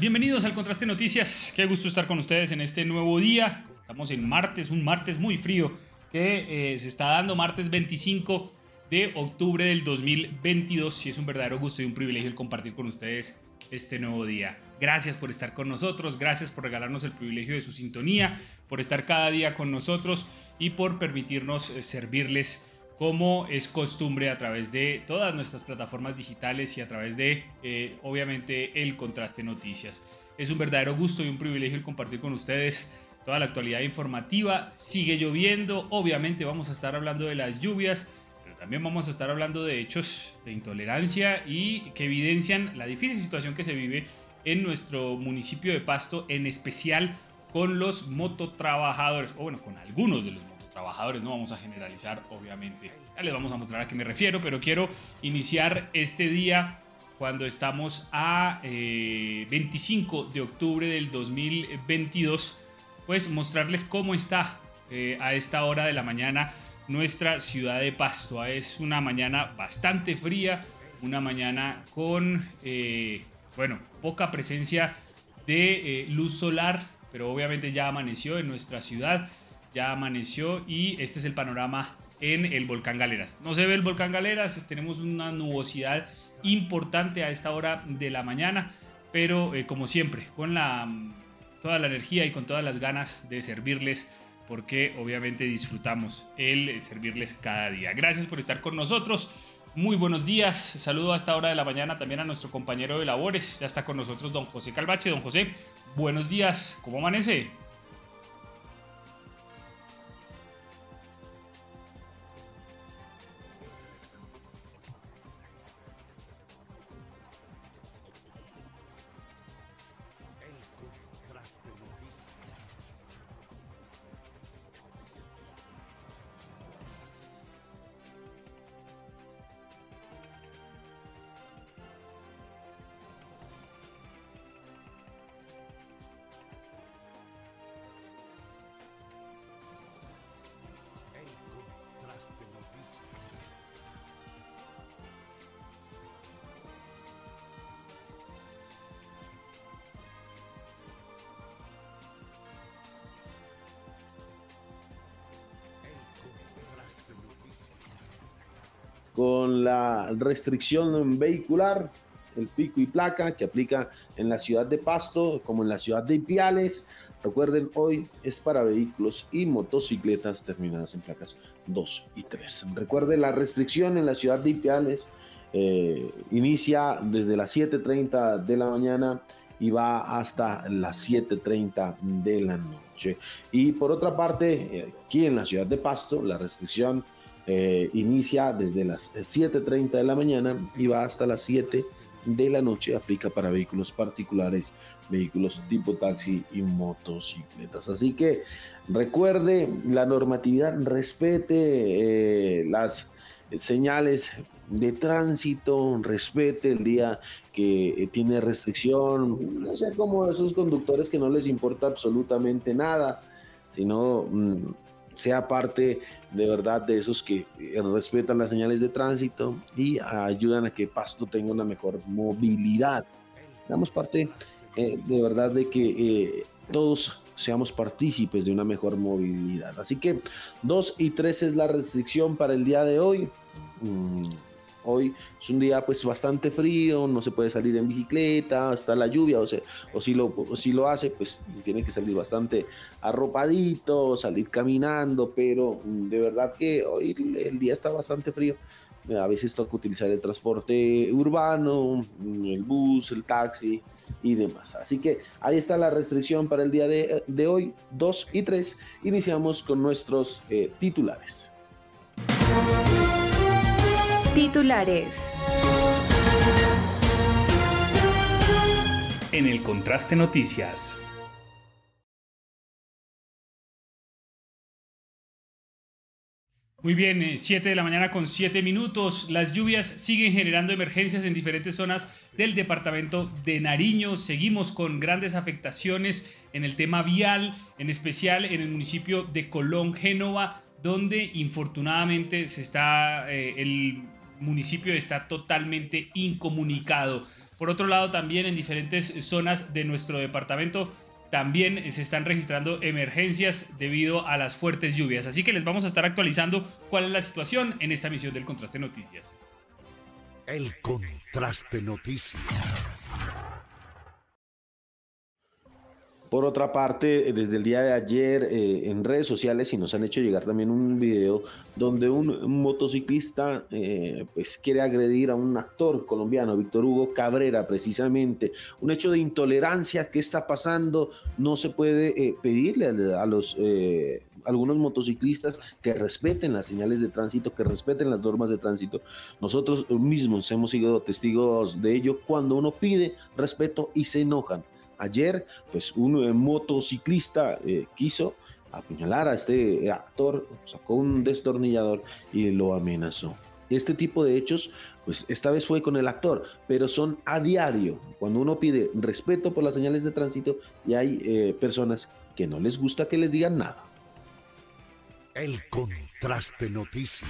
Bienvenidos al Contraste Noticias. Qué gusto estar con ustedes en este nuevo día. Estamos en martes, un martes muy frío que eh, se está dando martes 25 de octubre del 2022 y es un verdadero gusto y un privilegio el compartir con ustedes este nuevo día. Gracias por estar con nosotros, gracias por regalarnos el privilegio de su sintonía, por estar cada día con nosotros y por permitirnos eh, servirles como es costumbre a través de todas nuestras plataformas digitales y a través de, eh, obviamente, el Contraste Noticias. Es un verdadero gusto y un privilegio el compartir con ustedes toda la actualidad informativa. Sigue lloviendo, obviamente vamos a estar hablando de las lluvias, pero también vamos a estar hablando de hechos de intolerancia y que evidencian la difícil situación que se vive en nuestro municipio de Pasto, en especial con los mototrabajadores, o bueno, con algunos de los trabajadores, no vamos a generalizar obviamente. Ya les vamos a mostrar a qué me refiero, pero quiero iniciar este día cuando estamos a 25 eh, de octubre del 2022, pues mostrarles cómo está eh, a esta hora de la mañana nuestra ciudad de Pasto. Es una mañana bastante fría, una mañana con, eh, bueno, poca presencia de luz solar, pero obviamente ya amaneció en nuestra ciudad ya amaneció y este es el panorama en el volcán Galeras. No se ve el volcán Galeras, tenemos una nubosidad importante a esta hora de la mañana, pero eh, como siempre, con la, toda la energía y con todas las ganas de servirles, porque obviamente disfrutamos el servirles cada día. Gracias por estar con nosotros. Muy buenos días, saludo a esta hora de la mañana también a nuestro compañero de labores, ya está con nosotros don José Calvache. Don José, buenos días, ¿cómo amanece? Restricción vehicular, el pico y placa que aplica en la ciudad de Pasto como en la ciudad de Ipiales. Recuerden, hoy es para vehículos y motocicletas terminadas en placas 2 y 3. Recuerden, la restricción en la ciudad de Ipiales eh, inicia desde las 7.30 de la mañana y va hasta las 7.30 de la noche. Y por otra parte, eh, aquí en la ciudad de Pasto, la restricción eh, inicia desde las 7.30 de la mañana y va hasta las 7 de la noche. Aplica para vehículos particulares, vehículos tipo taxi y motocicletas. Así que recuerde la normatividad, respete eh, las señales de tránsito, respete el día que eh, tiene restricción, no sea como esos conductores que no les importa absolutamente nada, sino... Mm, sea parte de verdad de esos que eh, respetan las señales de tránsito y ayudan a que Pasto tenga una mejor movilidad. Damos parte eh, de verdad de que todos seamos partícipes de una mejor movilidad. Así que 2 y 3 es la restricción para el día de hoy. Mm, hoy es un día pues bastante frío, no se puede salir en bicicleta, está la lluvia, o, o, si, lo, si lo hace pues tiene que salir bastante arropadito, salir caminando, pero mm, de verdad que hoy el día está bastante frío. A veces toca utilizar el transporte urbano, mm, el bus, el taxi, y demás. Así que ahí está la restricción para el día de, hoy, 2 y 3. Iniciamos con nuestros eh, titulares. Titulares. En el contraste noticias. Muy bien, 7 eh, de la mañana con 7 minutos. Las lluvias siguen generando emergencias en diferentes zonas del departamento de Nariño. Seguimos con grandes afectaciones en el tema vial, en especial en el municipio de Colón, Génova, donde infortunadamente se está, eh, el municipio está totalmente incomunicado. Por otro lado, también en diferentes zonas de nuestro departamento también se están registrando emergencias debido a las fuertes lluvias. Así que les vamos a estar actualizando cuál es la situación en esta emisión del Contraste Noticias. El Contraste Noticias. Por otra parte, desde el día de ayer eh, en redes sociales y nos han hecho llegar también un video donde un, motociclista eh, pues quiere agredir a un actor colombiano, Víctor Hugo Cabrera, precisamente. Un hecho de intolerancia que está pasando. No se puede eh, pedirle a, los algunos motociclistas que respeten las señales de tránsito, que respeten las normas de tránsito. Nosotros mismos hemos sido testigos de ello cuando uno pide respeto y se enojan. Ayer, pues un eh, motociclista eh, quiso apuñalar a este eh, actor, sacó un destornillador y lo amenazó. Este tipo de hechos, pues esta vez fue con el actor, pero son a diario. Cuando uno pide respeto por las señales de tránsito y hay personas que no les gusta que les digan nada. El contraste noticias.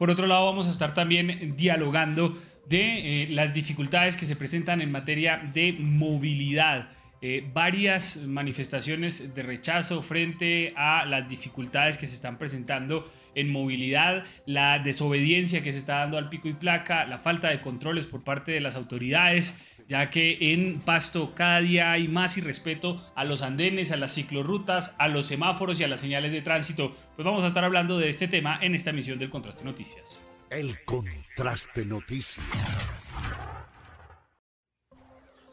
Por otro lado, vamos a estar también dialogando de eh, las dificultades que se presentan en materia de movilidad. Eh, varias manifestaciones de rechazo frente a las dificultades que se están presentando en movilidad, la desobediencia que se está dando al pico y placa, la falta de controles por parte de las autoridades, ya que en Pasto cada día hay más irrespeto a los andenes, a las ciclorrutas, a los semáforos y a las señales de tránsito. Pues vamos a estar hablando de este tema en esta emisión del Contraste Noticias. El contraste noticias.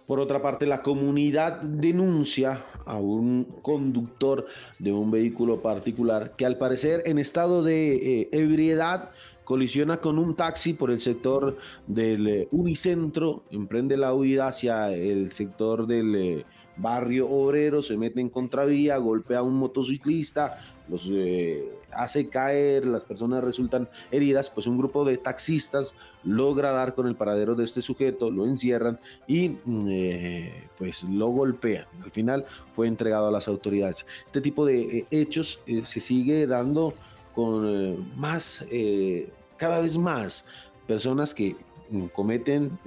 Por otra parte, la comunidad denuncia a un conductor de un vehículo particular que al parecer en estado de eh, ebriedad colisiona con un taxi por el sector del eh, Unicentro, emprende la huida hacia el sector del eh, barrio obrero, se mete en contravía, golpea a un motociclista, los eh, hace caer, las personas resultan heridas, pues un grupo de taxistas logra dar con el paradero de este sujeto, lo encierran y mm, eh, pues lo golpean. Al final fue entregado a las autoridades. Este tipo de eh, hechos se sigue dando con más, cada vez más personas que cometen,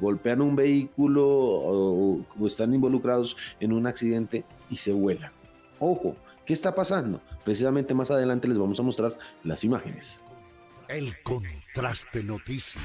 golpean un vehículo o, están involucrados en un accidente y se vuelan. Ojo, ¿qué está pasando? Precisamente más adelante les vamos a mostrar las imágenes. El contraste noticias.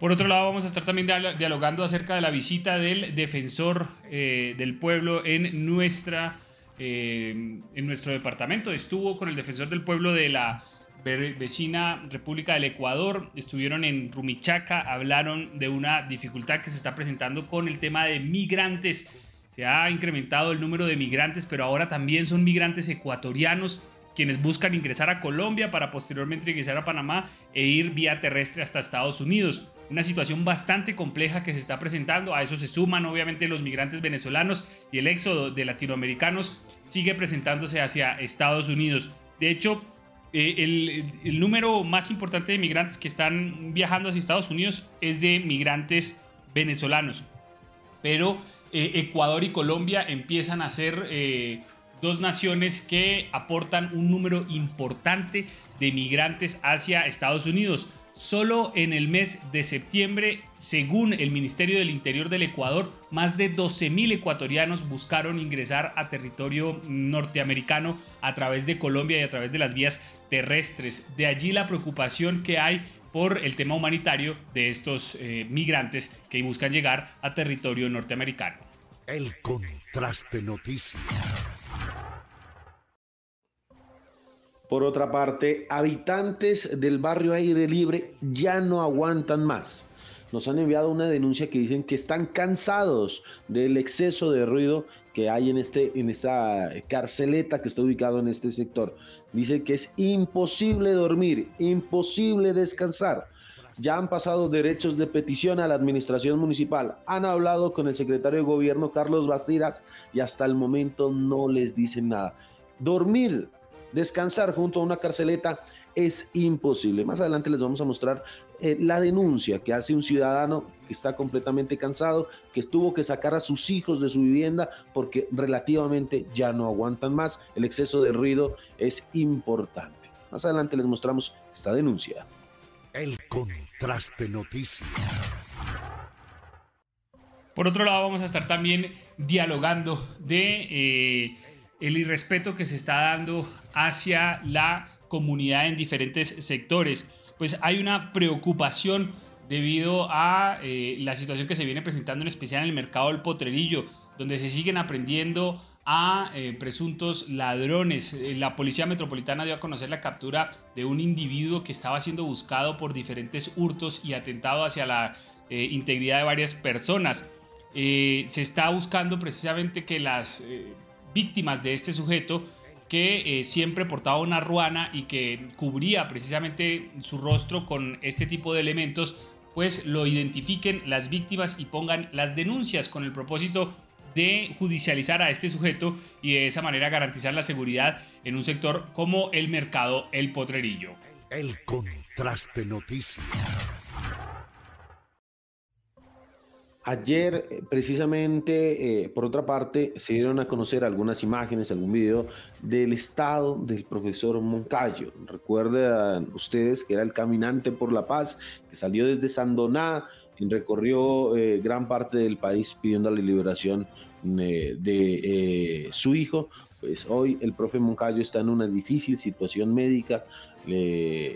Por otro lado, vamos a estar también dialogando acerca de la visita del defensor eh, del pueblo en, nuestra, eh, en nuestro departamento. Estuvo con el defensor del pueblo de la vecina República del Ecuador. Estuvieron en Rumichaca, hablaron de una dificultad que se está presentando con el tema de migrantes se ha incrementado el número de migrantes, pero ahora también son migrantes ecuatorianos quienes buscan ingresar a Colombia para posteriormente ingresar a Panamá e ir vía terrestre hasta Estados Unidos. Una situación bastante compleja que se está presentando. A eso se suman obviamente los migrantes venezolanos y el éxodo de latinoamericanos sigue presentándose hacia Estados Unidos. De hecho, eh, el, número más importante de migrantes que están viajando hacia Estados Unidos es de migrantes venezolanos. Pero eh, Ecuador y Colombia empiezan a ser eh, dos naciones que aportan un número importante de migrantes hacia Estados Unidos. Solo en el mes de septiembre, según el Ministerio del Interior del Ecuador, más de 12.000 ecuatorianos buscaron ingresar a territorio norteamericano a través de Colombia y a través de las vías terrestres. De allí la preocupación que hay por el tema humanitario de estos eh, migrantes que buscan llegar a territorio norteamericano. El contraste noticias. Por otra parte, habitantes del barrio Aire Libre ya no aguantan más. Nos han enviado una denuncia que dicen que están cansados del exceso de ruido que hay en, este, en esta carceleta que está ubicado en este sector. Dice que es imposible dormir, imposible descansar. Ya han pasado derechos de petición a la administración municipal, han hablado con el secretario de gobierno Carlos Bastidas y hasta el momento no les dicen nada. Dormir Descansar junto a una carceleta es imposible. Más adelante les vamos a mostrar eh, la denuncia que hace un ciudadano que está completamente cansado, que tuvo que sacar a sus hijos de su vivienda porque relativamente ya no aguantan más. El exceso de ruido es importante. Más adelante les mostramos esta denuncia. El contraste noticia. Por otro lado, vamos a estar también dialogando de eh, el irrespeto que se está dando hacia la comunidad en diferentes sectores. Pues hay una preocupación debido a eh, la situación que se viene presentando en especial en el mercado del potrerillo, donde se siguen aprendiendo a eh, presuntos ladrones. Eh, la Policía Metropolitana dio a conocer la captura de un individuo que estaba siendo buscado por diferentes hurtos y atentado hacia la integridad de varias personas. se está buscando precisamente que las víctimas de este sujeto que eh, siempre portaba una ruana y que cubría precisamente su rostro con este tipo de elementos, pues lo identifiquen las víctimas y pongan las denuncias con el propósito de judicializar a este sujeto y de esa manera garantizar la seguridad en un sector como el mercado El Potrerillo. El contraste noticias. Ayer, eh, precisamente, eh, por otra parte, se dieron a conocer algunas imágenes, algún video del estado del profesor Moncayo. Recuerdan ustedes que era el caminante por la paz, que salió desde Sandoná y recorrió eh, gran parte del país pidiendo la liberación de su hijo. Pues hoy el profe Moncayo está en una difícil situación médica.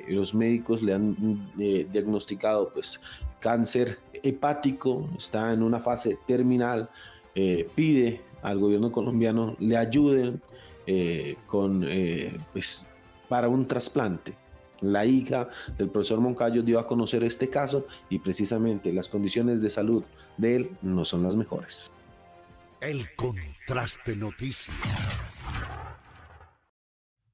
los médicos le han diagnosticado pues cáncer hepático, está en una fase terminal, eh, pide al gobierno colombiano le ayuden eh, con, eh, pues, para un trasplante. La hija del profesor Moncayo dio a conocer este caso y precisamente las condiciones de salud de él no son las mejores. El contraste noticias.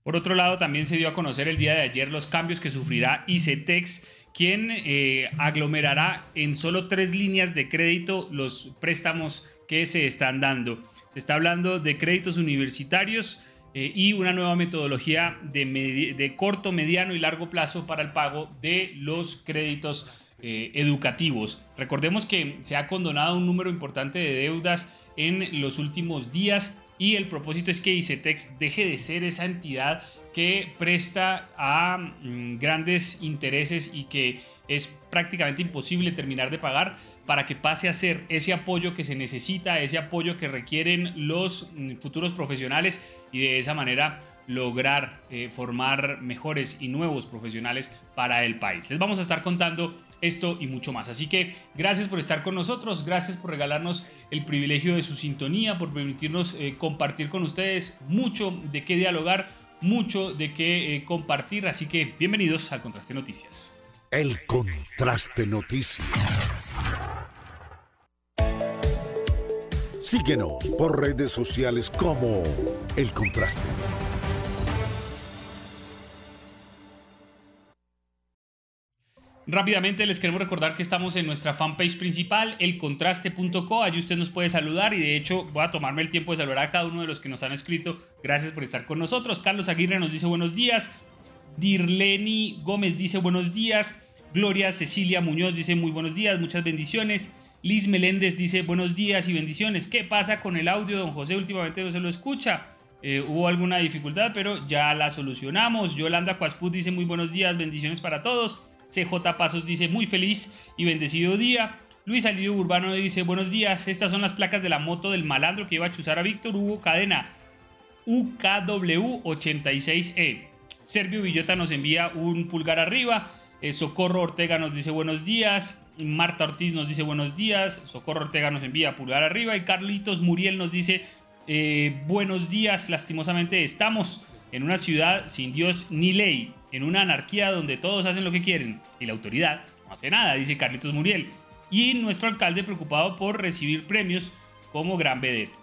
Por otro lado, también se dio a conocer el día de ayer los cambios que sufrirá ICETEX quien eh, aglomerará en solo tres líneas de crédito los préstamos que se están dando. Se está hablando de créditos universitarios eh, y una nueva metodología de, corto, mediano y largo plazo para el pago de los créditos eh, educativos. Recordemos que se ha condonado un número importante de deudas en los últimos días y el propósito es que ICETEX deje de ser esa entidad que presta a mm, grandes intereses y que es prácticamente imposible terminar de pagar para que pase a ser ese apoyo que se necesita, ese apoyo que requieren los mm, futuros profesionales y de esa manera lograr eh, formar mejores y nuevos profesionales para el país. Les vamos a estar contando esto y mucho más. Así que gracias por estar con nosotros, gracias por regalarnos el privilegio de su sintonía, por permitirnos eh, compartir con ustedes mucho de qué dialogar mucho de qué eh, compartir, así que bienvenidos al Contraste Noticias. El Contraste Noticias. Síguenos por redes sociales como El Contraste. Rápidamente les queremos recordar que estamos en nuestra fanpage principal, elcontraste.co. Allí usted nos puede saludar y de hecho voy a tomarme el tiempo de saludar a cada uno de los que nos han escrito. Gracias por estar con nosotros. Carlos Aguirre nos dice buenos días. Dirleni Gómez dice buenos días. Gloria Cecilia Muñoz dice muy buenos días, muchas bendiciones. Liz Meléndez dice buenos días y bendiciones. ¿Qué pasa con el audio? Don José últimamente no se lo escucha. Eh, hubo alguna dificultad, pero ya la solucionamos. Yolanda Cuasput dice muy buenos días, bendiciones para todos. CJ Pasos dice muy feliz y bendecido día. Luis Alirio Urbano dice buenos días, estas son las placas de la moto del malandro que iba a chuzar a Víctor Hugo Cadena UKW86E. Servio Villota nos envía un pulgar arriba. Eh, Socorro Ortega nos dice buenos días. Marta Ortiz nos dice buenos días. Socorro Ortega nos envía pulgar arriba. Y Carlitos Muriel nos dice eh, buenos días. Lastimosamente estamos en una ciudad sin Dios ni ley. En una anarquía donde todos hacen lo que quieren. Y la autoridad no hace nada, dice Carlitos Muriel. Y nuestro alcalde preocupado por recibir premios como Gran Vedette.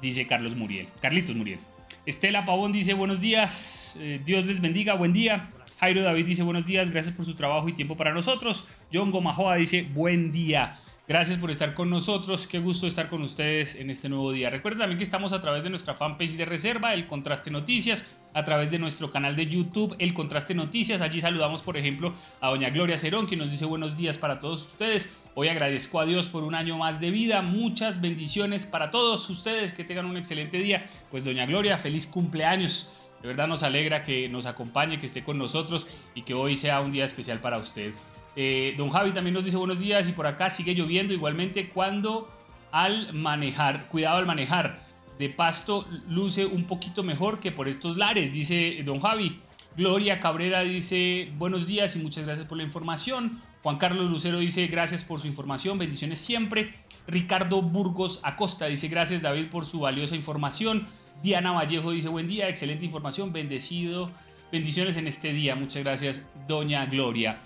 Dice Carlos Muriel. Carlitos Muriel. Estela Pavón dice buenos días. Eh, Dios les bendiga. Buen día. Jairo David dice buenos días, gracias por su trabajo y tiempo para nosotros. John Gomajoa dice buen día. Gracias por estar con nosotros, qué gusto estar con ustedes en este nuevo día. Recuerden también que estamos a través de nuestra fanpage de reserva, El Contraste Noticias, a través de nuestro canal de YouTube, El Contraste Noticias. Allí saludamos, por ejemplo, a doña Gloria Cerón, que nos dice buenos días para todos ustedes. Hoy agradezco a Dios por un año más de vida. Muchas bendiciones para todos ustedes, que tengan un excelente día. Pues doña Gloria, feliz cumpleaños. De verdad nos alegra que nos acompañe, que esté con nosotros y que hoy sea un día especial para usted. Eh, don Javi también nos dice buenos días y por acá sigue lloviendo igualmente cuando al manejar, cuidado al manejar, de pasto luce un poquito mejor que por estos lares, dice don Javi. Gloria Cabrera dice buenos días y muchas gracias por la información. Juan Carlos Lucero dice gracias por su información, bendiciones siempre. Ricardo Burgos Acosta dice gracias David por su valiosa información. Diana Vallejo dice buen día, excelente información, bendecido, bendiciones en este día. Muchas gracias, doña Gloria.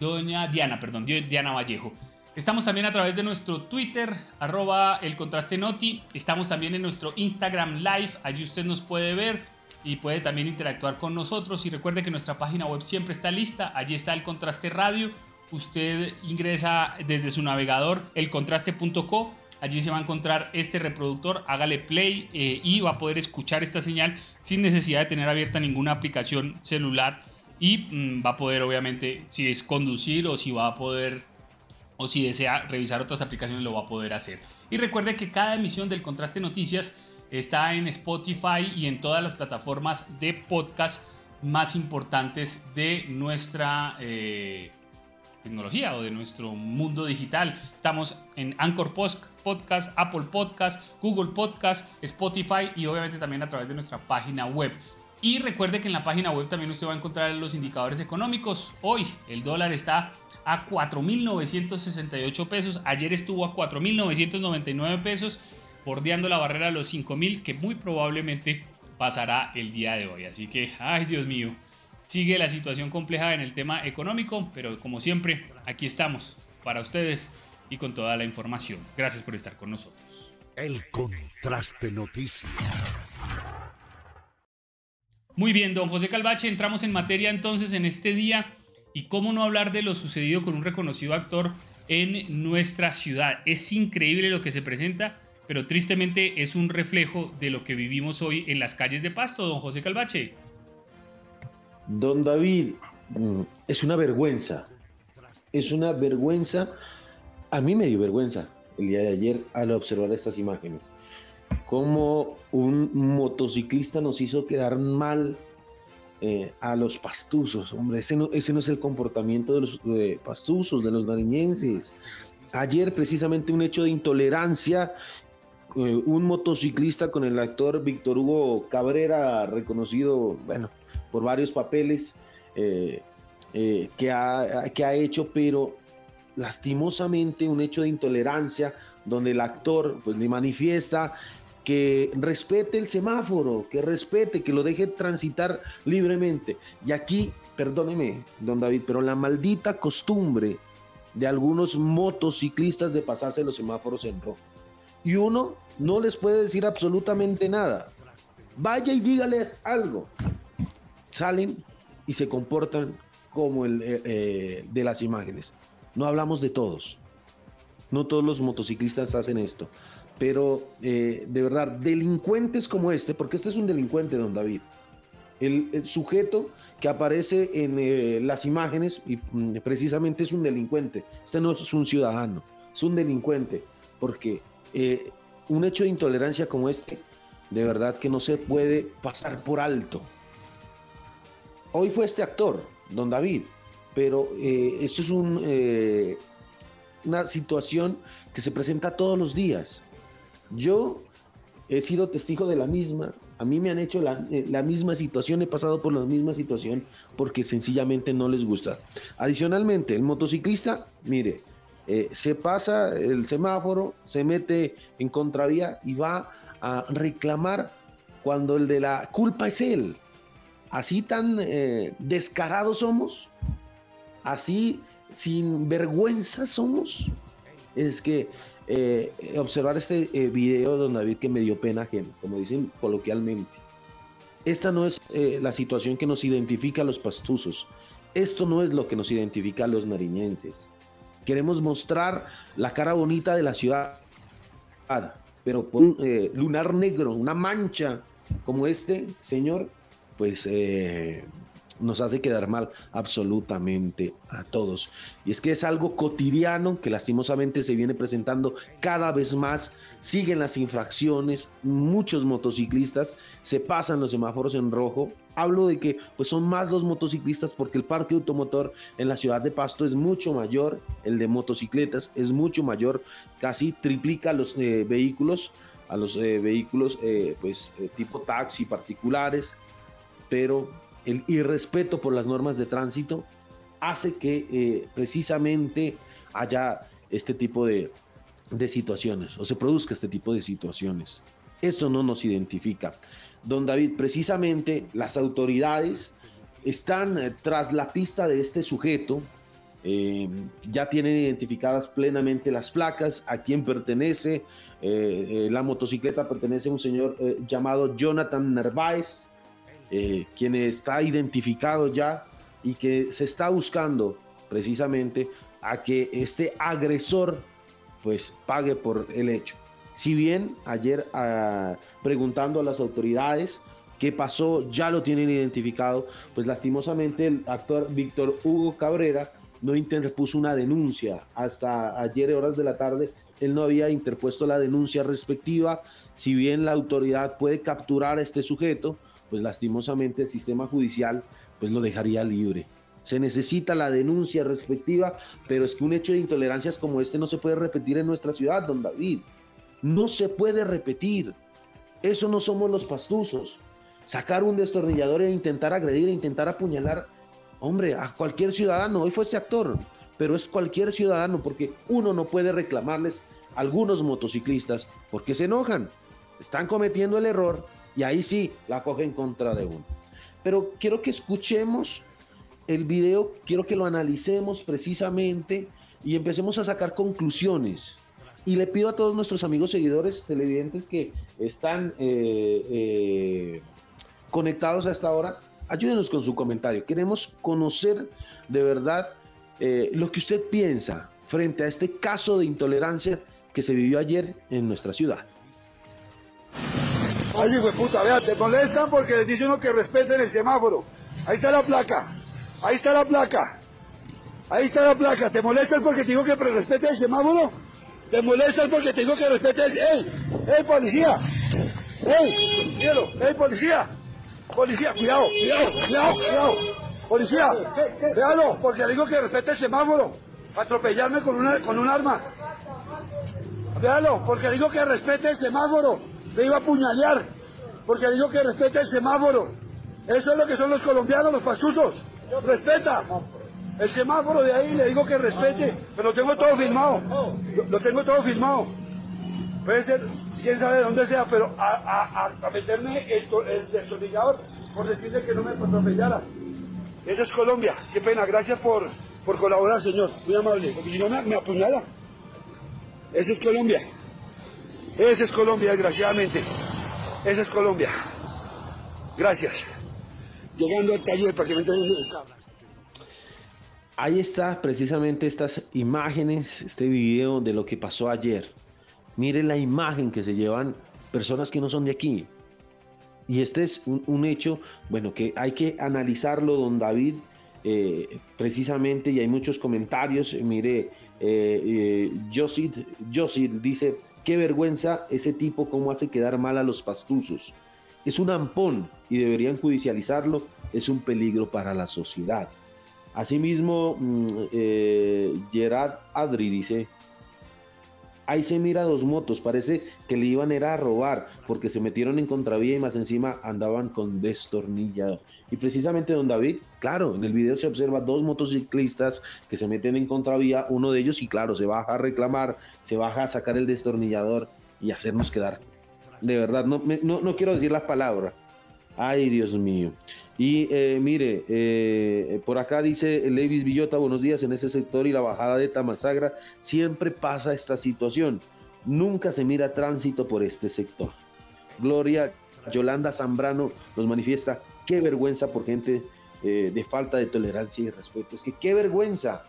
Doña Diana, perdón, Diana Vallejo. Estamos también a través de nuestro Twitter, arroba el contraste noti. Estamos también en nuestro Instagram Live, allí usted nos puede ver y puede también interactuar con nosotros. Y recuerde que nuestra página web siempre está lista, allí está el contraste radio. Usted ingresa desde su navegador elcontraste.co Allí se va a encontrar este reproductor, hágale play eh, y va a poder escuchar esta señal sin necesidad de tener abierta ninguna aplicación celular y mm, va a poder obviamente si es conducir o si va a poder o si desea revisar otras aplicaciones lo va a poder hacer. Y recuerde que cada emisión del Contraste Noticias está en Spotify y en todas las plataformas de podcast más importantes de nuestra eh, tecnología o de nuestro mundo digital. Estamos en Anchor Podcast, Apple Podcast, Google Podcast, Spotify y obviamente también a través de nuestra página web. Y recuerde que en la página web también usted va a encontrar los indicadores económicos. Hoy el dólar está a 4.968 pesos. Ayer estuvo a 4.999 pesos, bordeando la barrera de los 5.000 que muy probablemente pasará el día de hoy. Así que, ay Dios mío, sigue la situación compleja en el tema económico, pero como siempre, aquí estamos para ustedes y con toda la información. Gracias por estar con nosotros. El contraste noticias. Muy bien, don José Calvache, entramos en materia entonces en este día y cómo no hablar de lo sucedido con un reconocido actor en nuestra ciudad. Es increíble lo que se presenta, pero tristemente es un reflejo de lo que vivimos hoy en las calles de Pasto, don José Calvache. Don David, mm, es una vergüenza. Es una vergüenza. A mí me dio vergüenza el día de ayer al observar estas imágenes. Como un motociclista nos hizo quedar mal eh, a los pastuzos. Hombre, ese no, ese no es el comportamiento de los pastuzos, de los nariñenses. Ayer precisamente un hecho de intolerancia eh, un motociclista con el actor Víctor Hugo Cabrera, reconocido, bueno, por varios papeles eh, que, ha, que ha hecho, pero lastimosamente un hecho de intolerancia donde el actor pues le manifiesta que respete el semáforo, que respete, que lo deje transitar libremente. Y aquí, perdóneme, don David, pero la maldita costumbre de algunos motociclistas de pasarse los semáforos en rojo. Y uno no les puede decir absolutamente nada. Vaya y dígales algo salen y se comportan como el eh, eh, de las imágenes. No hablamos de todos. No todos los motociclistas hacen esto. Pero eh, de verdad, delincuentes como este, porque este es un delincuente, don David. El, sujeto que aparece en las imágenes y mm, precisamente es un delincuente. Este no es un ciudadano. es un delincuente, porque eh, un hecho de intolerancia como este, de verdad que no se puede pasar por alto. Hoy fue este actor, don David, pero eh, esto es un, eh, una situación que se presenta todos los días. Yo he sido testigo de la misma, a mí me han hecho la, eh, la, misma situación, he pasado por la misma situación porque sencillamente no les gusta. Adicionalmente, el motociclista, mire, eh, se pasa el semáforo, se mete en contravía y va a reclamar cuando el de la culpa es él. Así tan eh, descarados somos, así sin vergüenza somos. Es que eh, observar este eh, video, don David, que me dio pena ajena, como dicen coloquialmente. Esta no es eh, la situación que nos identifica a los pastuzos. Esto no es lo que nos identifica a los nariñenses. Queremos mostrar la cara bonita de la ciudad, pero por un eh, lunar negro, una mancha como este, señor, pues eh, nos hace quedar mal absolutamente a todos. Y es que es algo cotidiano que lastimosamente se viene presentando cada vez más. Siguen las infracciones, muchos motociclistas se pasan los semáforos en rojo. Hablo de que pues son más los motociclistas porque el parque automotor en la ciudad de Pasto es mucho mayor, el de motocicletas es mucho mayor, casi triplica los eh, vehículos, a los eh, vehículos eh, pues tipo taxi particulares, pero el irrespeto por las normas de tránsito hace que eh, precisamente haya este tipo de, de, situaciones o se produzca este tipo de situaciones. Esto no nos identifica. Don David, precisamente las autoridades están eh, tras la pista de este sujeto, eh, ya tienen identificadas plenamente las placas, a quién pertenece. La motocicleta pertenece a un señor llamado Jonathan Narváez, eh, quien está identificado ya y que se está buscando precisamente a que este agresor pues pague por el hecho. Si bien ayer uh, preguntando a las autoridades qué pasó, ya lo tienen identificado, pues lastimosamente el actor Víctor Hugo Cabrera no interpuso una denuncia. Hasta ayer horas de la tarde él no había interpuesto la denuncia respectiva. Si bien la autoridad puede capturar a este sujeto, pues lastimosamente el sistema judicial pues lo dejaría libre. Se necesita la denuncia respectiva, pero es que un hecho de intolerancias como este no se puede repetir en nuestra ciudad, don David. No se puede repetir. Eso no somos los pastuzos. Sacar un destornillador e intentar agredir e intentar apuñalar, hombre, a cualquier ciudadano. Hoy fue ese actor, pero es cualquier ciudadano porque uno no puede reclamarles a algunos motociclistas porque se enojan. Están cometiendo el error y ahí sí la coge en contra de uno. Pero quiero que escuchemos el video, quiero que lo analicemos precisamente y empecemos a sacar conclusiones. Y le pido a todos nuestros amigos seguidores televidentes que están eh, eh, conectados a esta hora, ayúdenos con su comentario. Queremos conocer de verdad eh, lo que usted piensa frente a este caso de intolerancia que se vivió ayer en nuestra ciudad. Ay, hijo de puta, vea, te molestan porque les dice uno que respeten el semáforo. Ahí está la placa. Ahí está la placa. Ahí está la placa. ¿Te molestas porque te digo que respete el semáforo? ¿Te molestas porque te digo que respete el... ¡Ey! ¡Ey, policía! ¡Ey! ¡Míralo! ¡Ey, policía! Policía, cuidado, cuidado, cuidado, cuidado. Policía, véalo, porque le digo que respete el semáforo. Atropellarme con, una, con un arma. Véalo, porque digo que respete el semáforo me iba a apuñalear, porque digo que respete el semáforo. Eso es lo que son los colombianos, los pastuzos. Respeta. El semáforo de ahí le digo que respete, pero lo tengo todo filmado. Lo, tengo todo filmado. Puede ser, quién sabe de dónde sea, pero a, a, a meterme el, el, destornillador por decirle que no me atropellara. Eso es Colombia. Qué pena. Gracias por, por colaborar, señor. Muy amable. Porque si no me, me apuñala. Eso es Colombia. Esa es Colombia, desgraciadamente. Esa es Colombia. Gracias. Llegando al taller para que me Ahí está precisamente estas imágenes, este video de lo que pasó ayer. Mire la imagen que se llevan personas que no son de aquí. Y este es un, un hecho, bueno, que hay que analizarlo, don David, eh, precisamente, y hay muchos comentarios, mire, eh, eh dice, qué vergüenza ese tipo cómo hace quedar mal a los pastuzos. Es un ampón y deberían judicializarlo, es un peligro para la sociedad. Asimismo, mm, eh, Gerard Adri dice, Ahí se mira dos motos, parece que le iban a robar porque se metieron en contravía y más encima andaban con destornillado. Y precisamente don David, claro, en el video se observa dos motociclistas que se meten en contravía, uno de ellos y claro, se baja a reclamar, se baja a sacar el destornillador y hacernos quedar. De verdad, no, no, no quiero decir la palabra. Ay, Dios mío. Y eh, mire, eh, por acá dice Levis Villota, buenos días, en ese sector y la bajada de Tamasagra siempre pasa esta situación. Nunca se mira tránsito por este sector. Gloria Yolanda Zambrano nos manifiesta, qué vergüenza por gente eh, de falta de tolerancia y respeto. Es que qué vergüenza,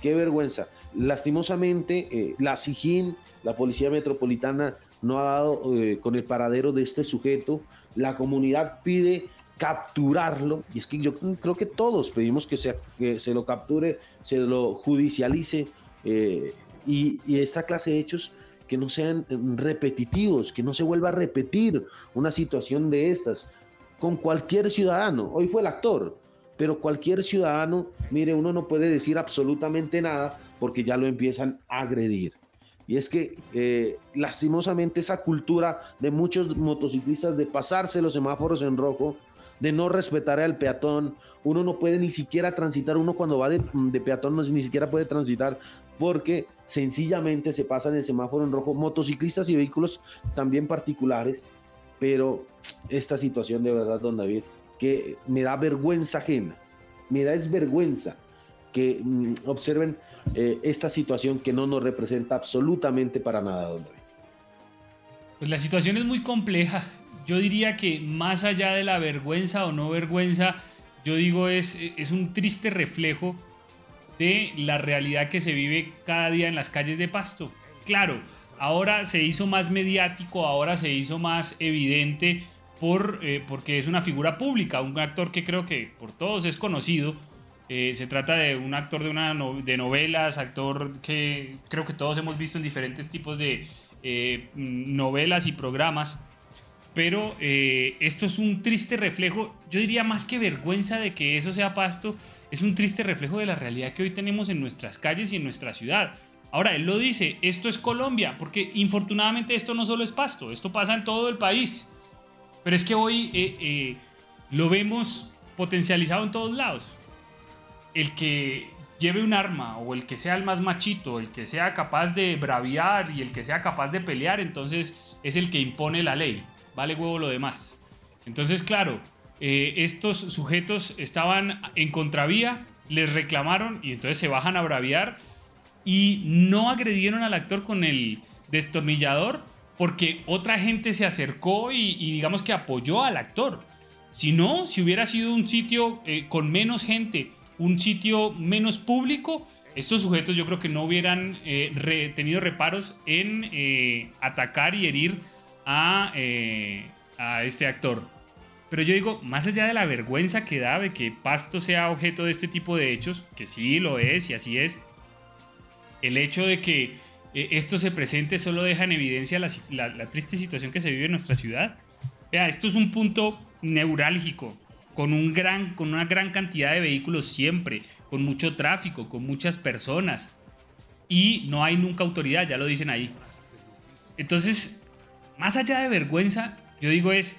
qué vergüenza. Lastimosamente, la SIGIN, la Policía Metropolitana, no ha dado con el paradero de este sujeto. La comunidad pide capturarlo, y es que yo creo que todos pedimos que se, se lo capture, se lo judicialice, eh, y, esta clase de hechos que no sean repetitivos, que no se vuelva a repetir una situación de estas con cualquier ciudadano. Hoy fue el actor, pero cualquier ciudadano, mire, uno no puede decir absolutamente nada porque ya lo empiezan a agredir. Y es que eh, lastimosamente esa cultura de muchos motociclistas de pasarse los semáforos en rojo de no respetar al peatón. Uno no puede ni siquiera transitar, uno cuando va de, peatón no, ni siquiera puede transitar porque sencillamente se pasan el semáforo en rojo motociclistas y vehículos también particulares. Pero esta situación de verdad, don David, que me da vergüenza ajena, me da vergüenza que mm, observen eh, esta situación que no nos representa absolutamente para nada, don David. Pues la situación es muy compleja yo diría que más allá de la vergüenza o no vergüenza, yo digo es, es un triste reflejo de la realidad que se vive cada día en las calles de Pasto. Claro, ahora se hizo más mediático, ahora se hizo más evidente por, eh, porque es una figura pública, un actor que creo que por todos es conocido. Eh, se trata de un actor de, una de novelas, actor que creo que todos hemos visto en diferentes tipos de eh, novelas y programas pero eh, esto es un triste reflejo, yo diría más que vergüenza de que eso sea pasto, es un triste reflejo de la realidad que hoy tenemos en nuestras calles y en nuestra ciudad. Ahora, él lo dice, esto es Colombia, porque infortunadamente esto no solo es pasto, esto pasa en todo el país. Pero es que hoy eh, eh, lo vemos potencializado en todos lados. El que lleve un arma o el que sea el más machito, el que sea capaz de braviar y el que sea capaz de pelear, entonces es el que impone la ley vale huevo lo demás. Entonces, claro, eh, estos sujetos estaban en contravía, les reclamaron y entonces se bajan a braviar y no agredieron al actor con el destornillador porque otra gente se acercó y, digamos que apoyó al actor. Si no, si hubiera sido un sitio eh, con menos gente, un sitio menos público, estos sujetos yo creo que no hubieran eh, tenido reparos en atacar y herir eh, a, este actor. Pero yo digo, más allá de la vergüenza que da de que Pasto sea objeto de este tipo de hechos, que sí lo es y así es, el hecho de que eh, esto se presente solo deja en evidencia la, triste situación que se vive en nuestra ciudad. Vea, esto es un punto neurálgico, con, un gran, con una gran cantidad de vehículos siempre, con mucho tráfico, con muchas personas. Y no hay nunca autoridad, ya lo dicen ahí. Entonces, más allá de vergüenza, yo digo es,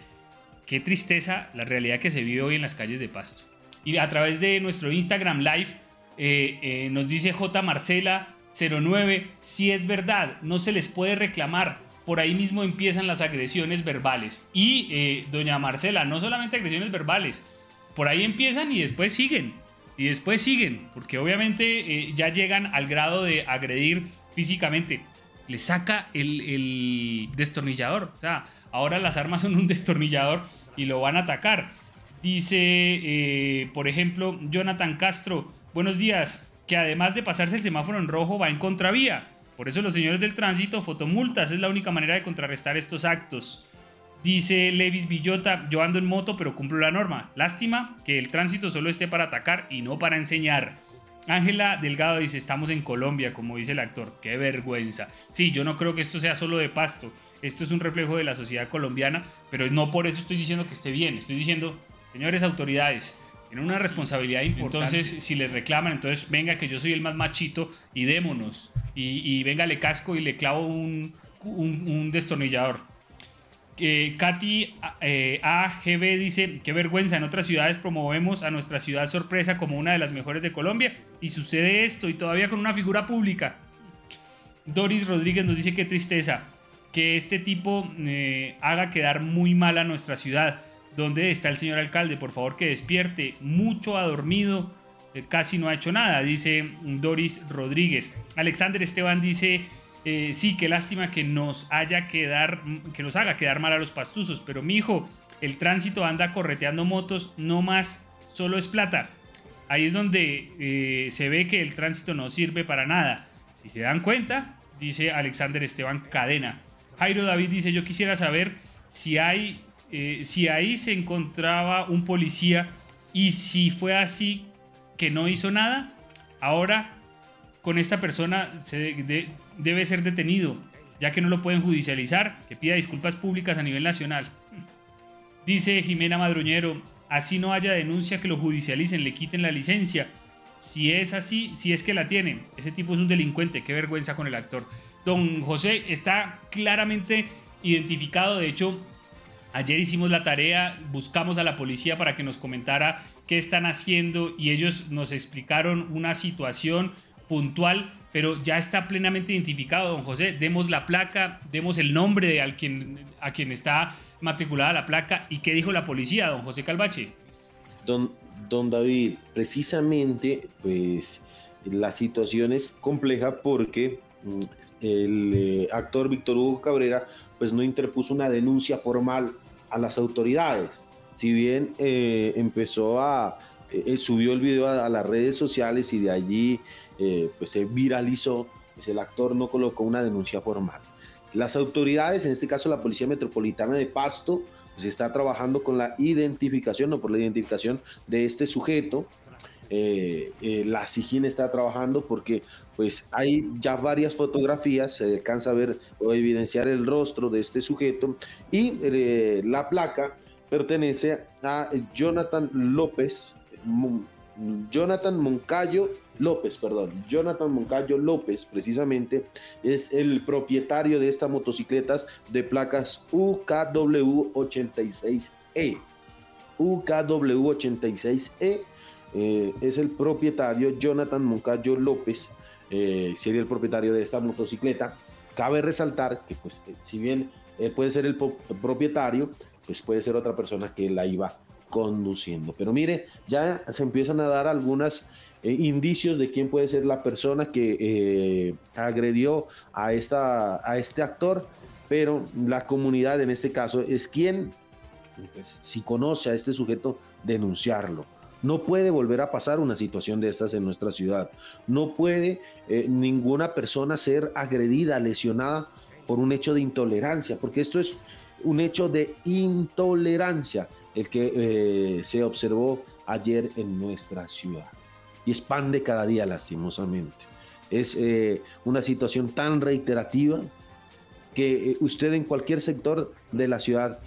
qué tristeza la realidad que se vive hoy en las calles de Pasto. Y a través de nuestro Instagram Live eh, eh, nos dice J. Marcela 09, si es verdad, no se les puede reclamar. Por ahí mismo empiezan las agresiones verbales. Y eh, doña Marcela, no solamente agresiones verbales, por ahí empiezan y después siguen. Y después siguen, porque obviamente ya llegan al grado de agredir físicamente le saca el, destornillador. O sea, ahora las armas son un destornillador y lo van a atacar. Dice, eh, por ejemplo, Jonathan Castro, buenos días, que además de pasarse el semáforo en rojo va en contravía. Por eso los señores del tránsito, fotomultas, es la única manera de contrarrestar estos actos. Dice Levis Villota, yo ando en moto pero cumplo la norma. Lástima que el tránsito solo esté para atacar y no para enseñar. Ángela Delgado dice, estamos en Colombia, como dice el actor, qué vergüenza. Sí, yo no creo que esto sea solo de pasto, esto es un reflejo de la sociedad colombiana, pero no por eso estoy diciendo que esté bien, estoy diciendo, señores autoridades, tienen una responsabilidad importante. Entonces, si les reclaman, entonces venga que yo soy el más machito y démonos. Y, venga, le casco y le clavo un, un destornillador. Katy eh, AGB dice, qué vergüenza, en otras ciudades promovemos a nuestra ciudad sorpresa como una de las mejores de Colombia y sucede esto y todavía con una figura pública. Doris Rodríguez nos dice qué tristeza que este tipo eh, haga quedar muy mal a nuestra ciudad. ¿Dónde está el señor alcalde? Por favor que despierte. Mucho ha dormido, eh, casi no ha hecho nada, dice Doris Rodríguez. Alexander Esteban dice, eh, sí, qué lástima que nos haya quedar, que nos haga quedar mal a los pastuzos, pero mi hijo, el tránsito anda correteando motos, no más, solo es plata. Ahí es donde eh, se ve que el tránsito no sirve para nada. Si se dan cuenta, dice Alexander Esteban Cadena. Jairo David dice, yo quisiera saber si hay, eh, si ahí se encontraba un policía y si fue así que no hizo nada, ahora con esta persona se debe ser detenido, ya que no lo pueden judicializar, que pida disculpas públicas a nivel nacional. Dice Jimena Madroñero, así no haya denuncia que lo judicialicen, le quiten la licencia. Si es así, si es que la tienen, ese tipo es un delincuente, qué vergüenza con el actor. Don José está claramente identificado, de hecho, ayer hicimos la tarea, buscamos a la policía para que nos comentara qué están haciendo y ellos nos explicaron una situación puntual, pero ya está plenamente identificado, don José. Demos la placa, demos el nombre de a quien, a quien está matriculada la placa y qué dijo la policía, don José Calvache. Don, don David, precisamente, pues la situación es compleja porque mm, el eh, actor Víctor Hugo Cabrera pues no interpuso una denuncia formal a las autoridades. Si bien eh, empezó a, eh, subió el video a, las redes sociales y de allí eh, pues se viralizó, pues el actor no colocó una denuncia formal. Las autoridades, en este caso la Policía Metropolitana de Pasto, pues está trabajando con la identificación o por la identificación de este sujeto. Eh, eh, la SIGIN está trabajando porque pues hay ya varias fotografías, se alcanza a ver o evidenciar el rostro de este sujeto y la placa pertenece a Jonathan López Jonathan Moncayo López, perdón, Jonathan Moncayo López, precisamente, es el propietario de estas motocicletas de placas UKW86E. UKW86E eh, es el propietario Jonathan Moncayo López, eh, sería el propietario de esta motocicleta. Cabe resaltar que, pues, eh, si bien puede ser el propietario, pues puede ser otra persona que la iba conduciendo. Pero mire, ya se empiezan a dar algunos eh, indicios de quién puede ser la persona que eh, agredió a, esta, a este actor, pero la comunidad en este caso es quien, pues, si conoce a este sujeto, denunciarlo. No puede volver a pasar una situación de estas en nuestra ciudad. No puede eh, ninguna persona ser agredida, lesionada por un hecho de intolerancia, porque esto es un hecho de intolerancia el que eh, se observó ayer en nuestra ciudad. Y expande cada día lastimosamente. Es eh, una situación tan reiterativa que eh, usted en cualquier sector de la ciudad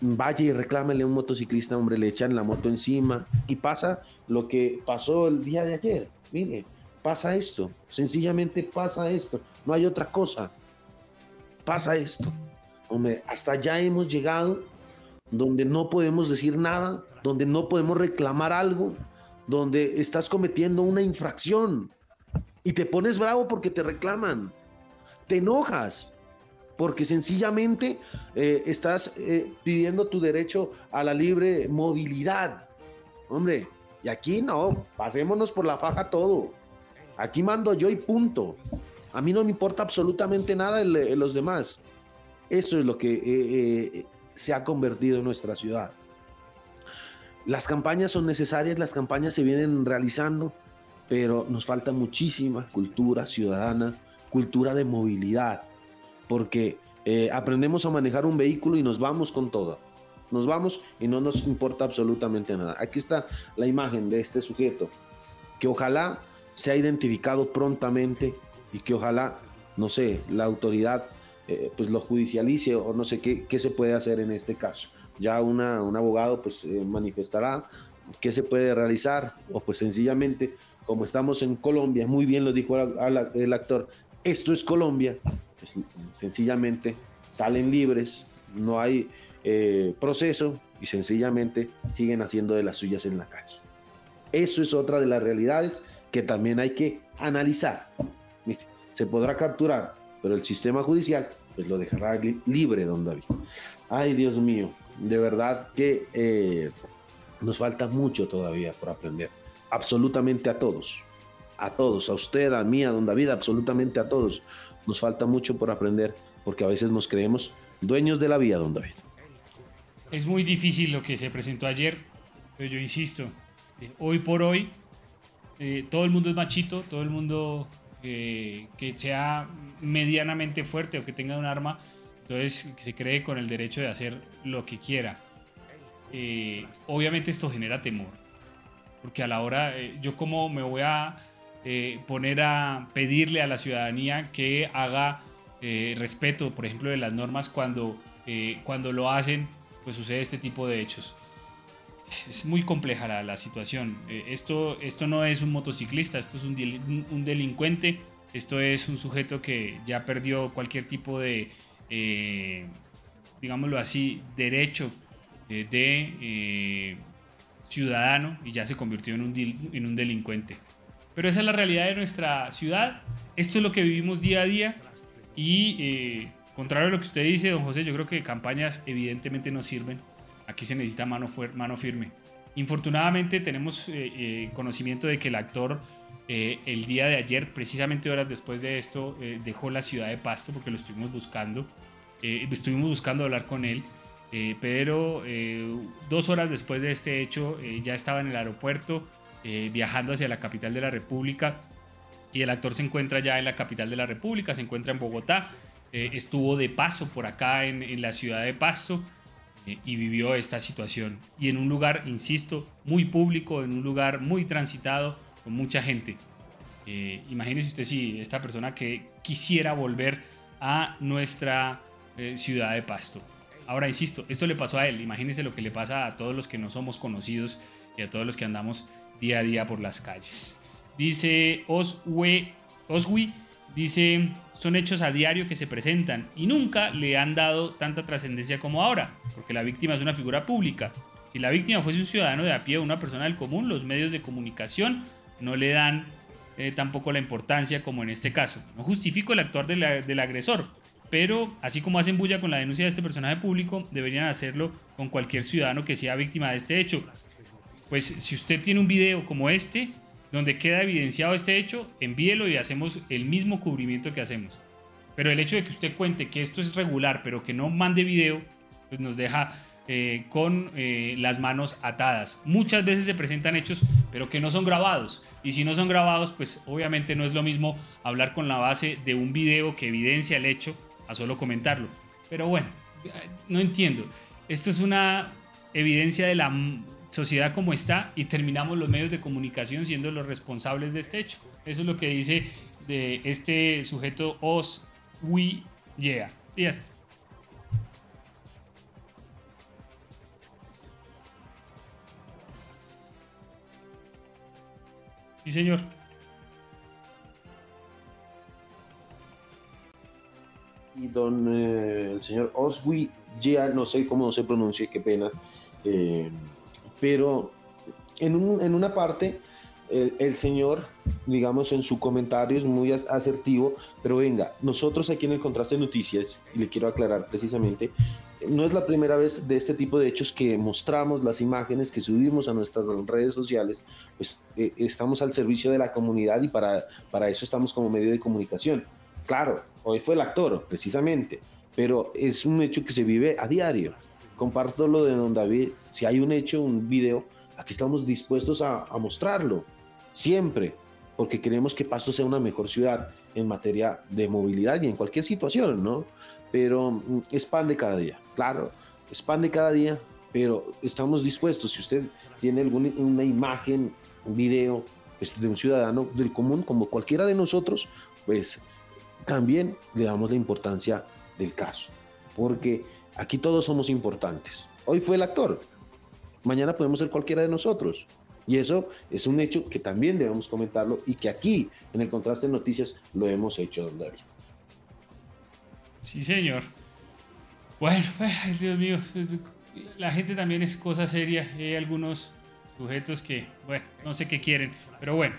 vaya y reclámele a un motociclista, hombre, le echan la moto encima y pasa lo que pasó el día de ayer. Mire, pasa esto, sencillamente pasa esto, no hay otra cosa. Pasa esto. Hombre, hasta ya hemos llegado donde no podemos decir nada, donde no podemos reclamar algo, donde estás cometiendo una infracción y te pones bravo porque te reclaman, te enojas porque sencillamente eh, estás eh, pidiendo tu derecho a la libre movilidad. Hombre, y aquí no, pasémonos por la faja todo. Aquí mando yo y punto. A mí no me importa absolutamente nada en los demás. Eso es lo que eh, se ha convertido en nuestra ciudad. Las campañas son necesarias, las campañas se vienen realizando, pero nos falta muchísima cultura ciudadana, cultura de movilidad, porque eh, aprendemos a manejar un vehículo y nos vamos con todo. Nos vamos y no nos importa absolutamente nada. Aquí está la imagen de este sujeto, que ojalá sea identificado prontamente y que ojalá, no sé, la autoridad eh, pues lo judicialice o no sé qué, qué, se puede hacer en este caso. Ya una, un abogado pues eh, manifestará qué se puede realizar o pues sencillamente como estamos en Colombia, muy bien lo dijo el actor, esto es Colombia, pues, sencillamente salen libres, no hay eh, proceso y sencillamente siguen haciendo de las suyas en la calle. Eso es otra de las realidades que también hay que analizar. Se podrá capturar, pero el sistema judicial pues lo dejará libre, don David. Ay, Dios mío, de verdad que eh, nos falta mucho todavía por aprender. Absolutamente a todos. A todos, a usted, a mí, a don David, absolutamente a todos. Nos falta mucho por aprender porque a veces nos creemos dueños de la vida, don David. Es muy difícil lo que se presentó ayer, pero yo insisto, eh, hoy por hoy eh, todo el mundo es machito, todo el mundo eh, que sea medianamente fuerte o que tenga un arma, entonces se cree con el derecho de hacer lo que quiera. Eh, obviamente esto genera temor, porque a la hora, eh, yo como me voy a poner a pedirle a la ciudadanía que haga respeto, por ejemplo, de las normas cuando, cuando lo hacen, pues sucede este tipo de hechos es muy compleja la, situación. Eh, esto, esto no es un motociclista, esto es un, un, delincuente, esto es un sujeto que ya perdió cualquier tipo de, eh, digámoslo así, derecho eh, de ciudadano y ya se convirtió en un, en un delincuente. Pero esa es la realidad de nuestra ciudad, esto es lo que vivimos día a día y contrario a lo que usted dice, don José, yo creo que campañas evidentemente no sirven Aquí se necesita mano, mano firme. Infortunadamente tenemos eh, eh, conocimiento de que el actor eh, el día de ayer, precisamente horas después de esto, dejó la ciudad de Pasto porque lo estuvimos buscando. estuvimos buscando hablar con él, pero dos horas después de este hecho ya estaba en el aeropuerto viajando hacia la capital de la República y el actor se encuentra ya en la capital de la República, se encuentra en Bogotá, estuvo de paso por acá en, en la ciudad de Pasto. Eh, y vivió esta situación. Y en un lugar, insisto, muy público, en un lugar muy transitado, con mucha gente. Eh, imagínese usted si esta persona que quisiera volver a nuestra eh, ciudad de Pasto. Ahora, insisto, esto le pasó a él. Imagínese lo que le pasa a todos los que no somos conocidos y a todos los que andamos día a día por las calles. Dice Oswe, Oswi, dice, son hechos a diario que se presentan y nunca le han dado tanta trascendencia como ahora porque la víctima es una figura pública. Si la víctima fuese un ciudadano de a pie o una persona del común, los medios de comunicación no le dan eh, tampoco la importancia como en este caso. No justifico el actuar del agresor, pero así como hacen bulla con la denuncia de este personaje público, deberían hacerlo con cualquier ciudadano que sea víctima de este hecho. Pues si usted tiene un video como este, donde queda evidenciado este hecho, envíelo y hacemos el mismo cubrimiento que hacemos. Pero el hecho de que usted cuente que esto es regular, pero que no mande video, pues nos deja eh, con eh, las manos atadas. Muchas veces se presentan hechos, pero que no son grabados. Y si no son grabados, pues obviamente no es lo mismo hablar con la base de un video que evidencia el hecho a solo comentarlo. Pero bueno, no entiendo. Esto es una evidencia de la sociedad como está y terminamos los medios de comunicación siendo los responsables de este hecho. Eso es lo que dice de este sujeto Os We. Y ya está. Sí, señor. Y don eh, el señor Oswi, ya no sé cómo se pronuncia, qué pena, eh, pero en, un, en una parte el, señor, digamos, en su comentario es muy asertivo, pero venga, nosotros aquí en el Contraste de Noticias, y le quiero aclarar precisamente, no es la primera vez de este tipo de hechos que mostramos las imágenes que subimos a nuestras redes sociales, pues eh, estamos al servicio de la comunidad y para, para eso estamos como medio de comunicación. Claro, hoy fue el actor, precisamente, pero es un hecho que se vive a diario. Comparto lo de don David, si hay un hecho, un video, aquí estamos dispuestos a, mostrarlo siempre, porque queremos que Pasto sea una mejor ciudad. en materia de movilidad y en cualquier situación, ¿no? Pero mm, es pan de cada día, claro, es pan de cada día, pero estamos dispuestos, si usted tiene alguna una imagen, un video pues, de un ciudadano del común, como cualquiera de nosotros, pues también le damos la importancia del caso, porque aquí todos somos importantes. Hoy fue el actor, mañana podemos ser cualquiera de nosotros. Y eso es un hecho que también debemos comentarlo y que aquí, en el contraste de noticias, lo hemos hecho, don David. Sí, señor. Bueno, ay, Dios mío, la gente también es cosa seria. Hay algunos sujetos que, bueno, no sé qué quieren, pero bueno.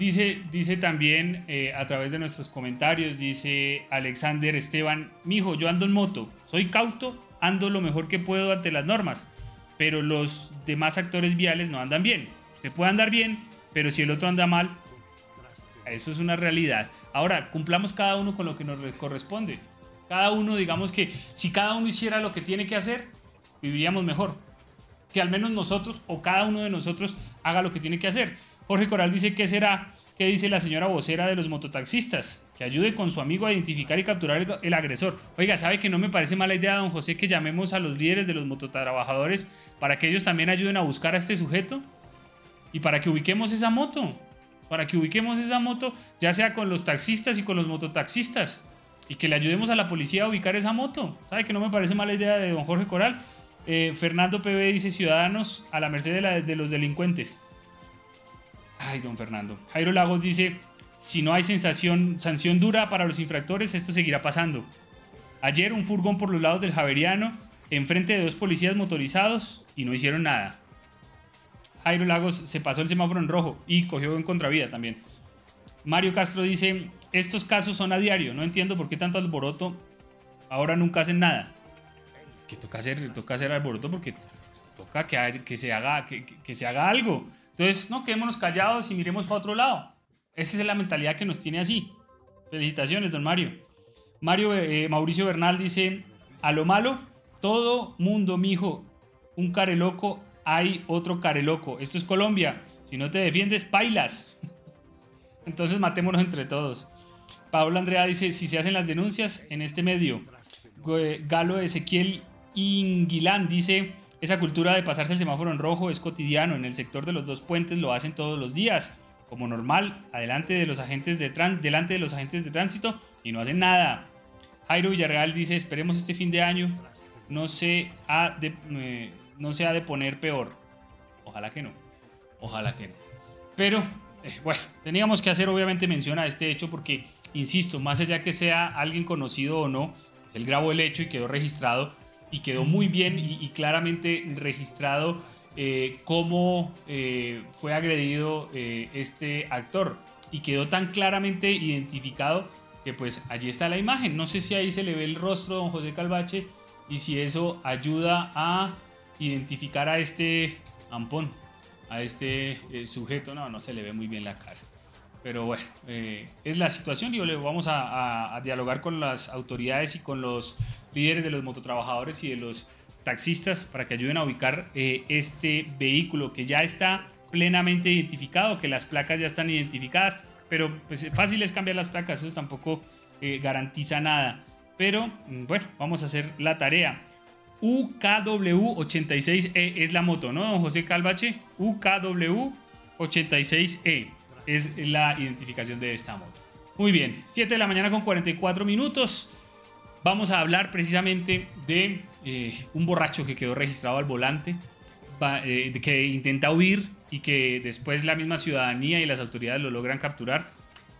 Dice, dice también eh, a través de nuestros comentarios, dice Alexander Esteban, mijo, yo ando en moto, soy cauto, ando lo mejor que puedo ante las normas, pero los demás actores viales no andan bien. Usted puede andar bien, pero si el otro anda mal, eso es una realidad. Ahora, cumplamos cada uno con lo que nos corresponde. Cada uno, digamos que si cada uno hiciera lo que tiene que hacer, viviríamos mejor. Que al menos nosotros o cada uno de nosotros haga lo que tiene que hacer. Jorge Coral dice, ¿qué será? ¿Qué dice la señora vocera de los mototaxistas? Que ayude con su amigo a identificar y capturar el, agresor. Oiga, ¿sabe que no me parece mala idea, don José, que llamemos a los líderes de los mototrabajadores para que ellos también ayuden a buscar a este sujeto? Y para que ubiquemos esa moto. Para que ubiquemos esa moto, ya sea con los taxistas y con los mototaxistas. Y que le ayudemos a la policía a ubicar esa moto. ¿Sabe que no me parece mala idea de don Jorge Coral? Eh, Fernando PB dice ciudadanos a la merced de los delincuentes. Ay, don Fernando. Jairo Lagos dice, si no hay sensación, sanción dura para los infractores, esto seguirá pasando. Ayer un furgón por los lados del Javeriano, enfrente de dos policías motorizados y no hicieron nada. Jairo Lagos se pasó el semáforo en rojo y cogió en contravía también. Mario Castro dice, estos casos son a diario, no entiendo por qué tanto alboroto, ahora nunca hacen nada. Es que toca hacer, toca hacer alboroto porque toca que, se, haga, que se haga algo. Entonces, no, quedémonos callados y miremos para otro lado. Esa es la mentalidad que nos tiene así. Felicitaciones, don Mario. Mario eh, Mauricio Bernal dice, a lo malo, todo mundo, mijo, un care loco, hay otro care loco. Esto es Colombia. Si no te defiendes, pailas. Entonces matémonos entre todos. Pablo Andrea dice, si se hacen las denuncias en este medio. Galo Ezequiel Inguilán dice, esa cultura de pasarse el semáforo en rojo es cotidiano. En el sector de los dos puentes lo hacen todos los días, como normal, adelante de los agentes de delante de los agentes de tránsito y no hacen nada. Jairo Villarreal dice, esperemos este fin de año no se ha de, eh, no se ha de poner peor. Ojalá que no. Ojalá que no. Pero, eh, bueno, teníamos que hacer obviamente mención a este hecho porque, insisto, más allá que sea alguien conocido o no, él grabó el hecho y quedó registrado y quedó muy bien y, claramente registrado eh, cómo eh, fue agredido eh, este actor y quedó tan claramente identificado que pues allí está la imagen. No sé si ahí se le ve el rostro de don José Calvache y si eso ayuda a identificar a este ampón, a este sujeto. No, no se le ve muy bien la cara. Pero bueno, eh, es la situación y vamos a, dialogar con las autoridades y con los líderes de los mototrabajadores y de los taxistas para que ayuden a ubicar eh, este vehículo que ya está plenamente identificado, que las placas ya están identificadas, pero pues fácil es cambiar las placas, eso tampoco eh, garantiza nada. Pero mm, bueno, vamos a hacer la tarea. UKW86E es la moto, ¿no, don José Calvache? UKW86E es la identificación de esta moto. Muy bien, 7 de la mañana con 44 minutos. Vamos a hablar precisamente de eh, un borracho que quedó registrado al volante, eh, que intenta huir y que después la misma ciudadanía y las autoridades lo logran capturar.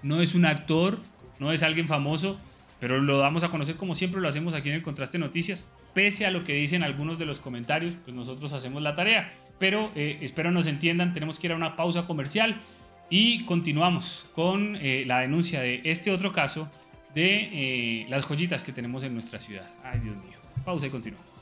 No es un actor, no es alguien famoso, pero lo damos a conocer como siempre lo hacemos aquí en el Contraste Noticias. Pese a lo que dicen algunos de los comentarios, pues nosotros hacemos la tarea. Pero eh, espero nos entiendan, tenemos que ir a una pausa comercial y continuamos con eh, la denuncia de este otro caso de eh, las joyitas que tenemos en nuestra ciudad. Ay, Dios mío. Pausa y continuamos.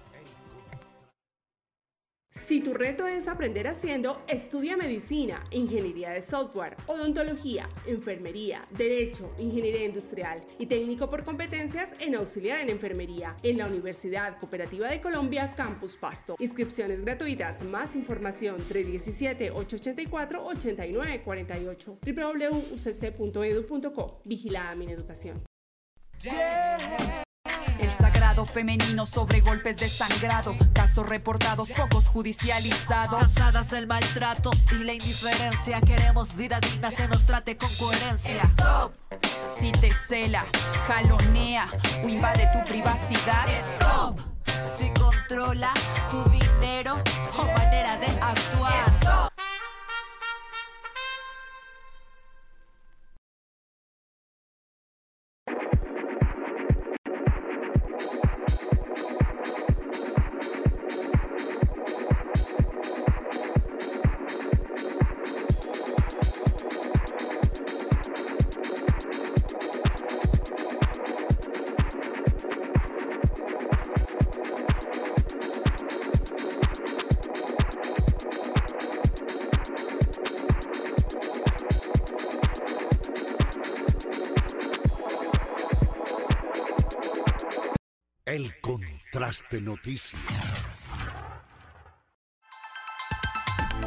Si tu reto es aprender haciendo, estudia medicina, ingeniería de software, odontología, enfermería, derecho, ingeniería industrial y técnico por competencias en auxiliar en enfermería en la Universidad Cooperativa de Colombia Campus Pasto. Inscripciones gratuitas, más información 317-884-8948 www.ucc.edu.co. Vigilada mi El sagrado femenino sobre golpes de sangrado, casos reportados, pocos judicializados. Cansadas del maltrato y la indiferencia, queremos vida digna, se nos trate con coherencia. Stop. Si te cela, jalonea o invade tu privacidad. Stop. Si controla tu dinero o manera de actuar. Contraste noticias.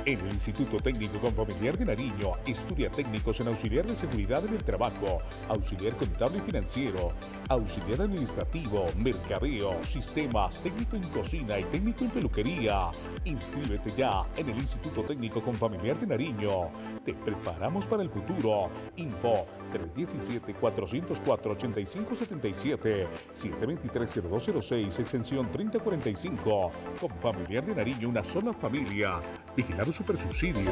En el Instituto Técnico Confamiliar de Nariño estudia técnicos en auxiliar de seguridad en el trabajo, auxiliar contable y financiero, auxiliar administrativo, mercadeo, sistemas, técnico en cocina y técnico en peluquería. Inscríbete ya en el Instituto Técnico Confamiliar de Nariño. Te preparamos para el futuro. Info 317-404-8577, 723-0206, extensión 3045. Confamiliar de Nariño, una sola familia. Vigilado Supersubsidio.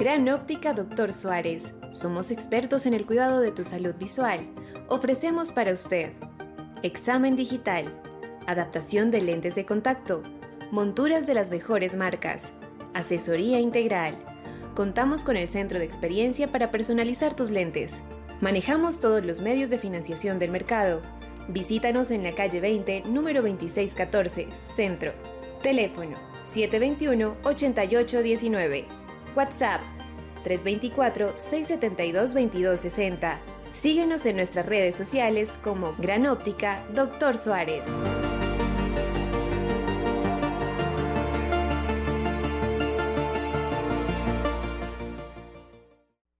Gran Óptica Doctor Suárez. Somos expertos en el cuidado de tu salud visual. Ofrecemos para usted examen digital, adaptación de lentes de contacto, monturas de las mejores marcas, asesoría integral. Contamos con el centro de experiencia para personalizar tus lentes. Manejamos todos los medios de financiación del mercado. Visítanos en la calle 20, número 2614, Centro. Teléfono 721-8819. WhatsApp 324-672-2260. Síguenos en nuestras redes sociales como Gran Óptica Doctor Suárez.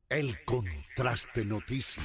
El contraste noticias.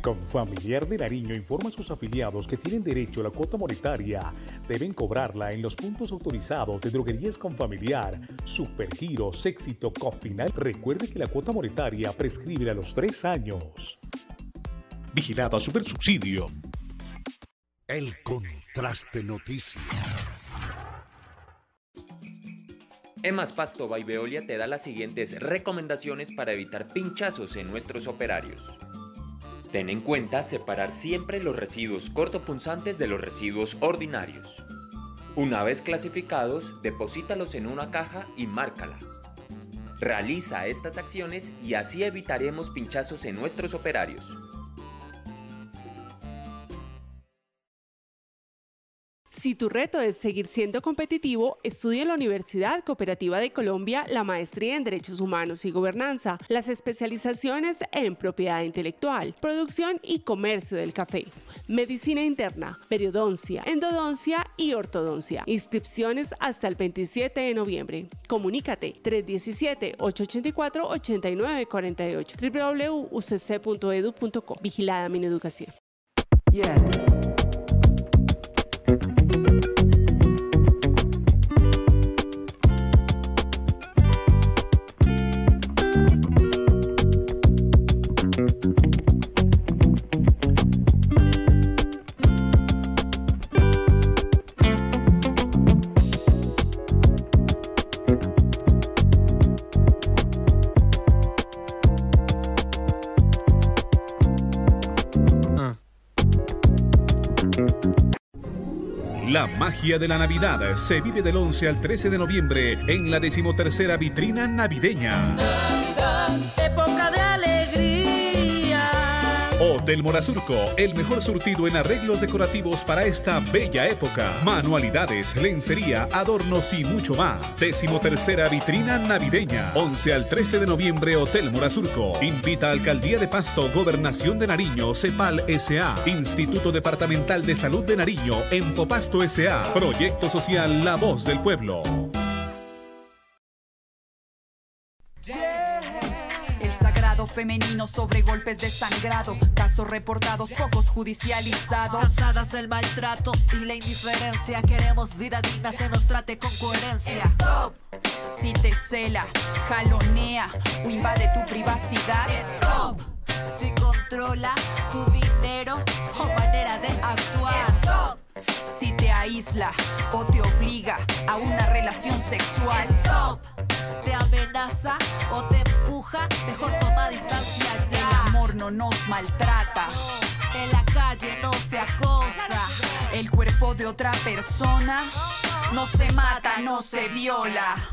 Confamiliar de Nariño informa a sus afiliados que tienen derecho a la cuota monetaria. Deben cobrarla en los puntos autorizados de droguerías Confamiliar, Supergiros, Éxito, Cofinal. Recuerde que la cuota monetaria prescribe a los tres años. Vigilada Supersubsidio. El contraste noticias. Emas Pasto by Veolia te da las siguientes recomendaciones para evitar pinchazos en nuestros operarios. Ten en cuenta separar siempre los residuos cortopunzantes de los residuos ordinarios. Una vez clasificados, deposítalos en una caja y márcala. Realiza estas acciones y así evitaremos pinchazos en nuestros operarios. Si tu reto es seguir siendo competitivo, estudia en la Universidad Cooperativa de Colombia la maestría en Derechos Humanos y Gobernanza, las especializaciones en propiedad intelectual, producción y comercio del café, medicina interna, periodoncia, endodoncia y ortodoncia. Inscripciones hasta el 27 de noviembre. Comunícate 317-884-8948 www.ucc.edu.co. Vigilada Mineducación. Magia de la Navidad se vive del 11 al 13 de noviembre en la decimotercera vitrina navideña. Hotel Morazurco, el mejor surtido en arreglos decorativos para esta bella época. Manualidades, lencería, adornos y mucho más. Decimotercera vitrina navideña. 11 al 13 de noviembre, Hotel Morazurco. Invita Alcaldía de Pasto, Gobernación de Nariño, CEPAL SA, Instituto Departamental de Salud de Nariño, Empopasto SA, Proyecto Social La Voz del Pueblo. Femenino sobre golpes de sangrado, casos reportados, pocos judicializados. Cansadas del maltrato y la indiferencia, queremos vida digna, se nos trate con coherencia. Stop. Si te cela, jalonea o invade tu privacidad. Stop. Si controla tu dinero o manera de actuar. Stop. Si te aísla o te obliga a una relación sexual. Stop. Te amenaza o te empuja, mejor toma distancia ya. El amor no nos maltrata. En la calle no se acosa. El cuerpo de otra persona no se mata, no se viola.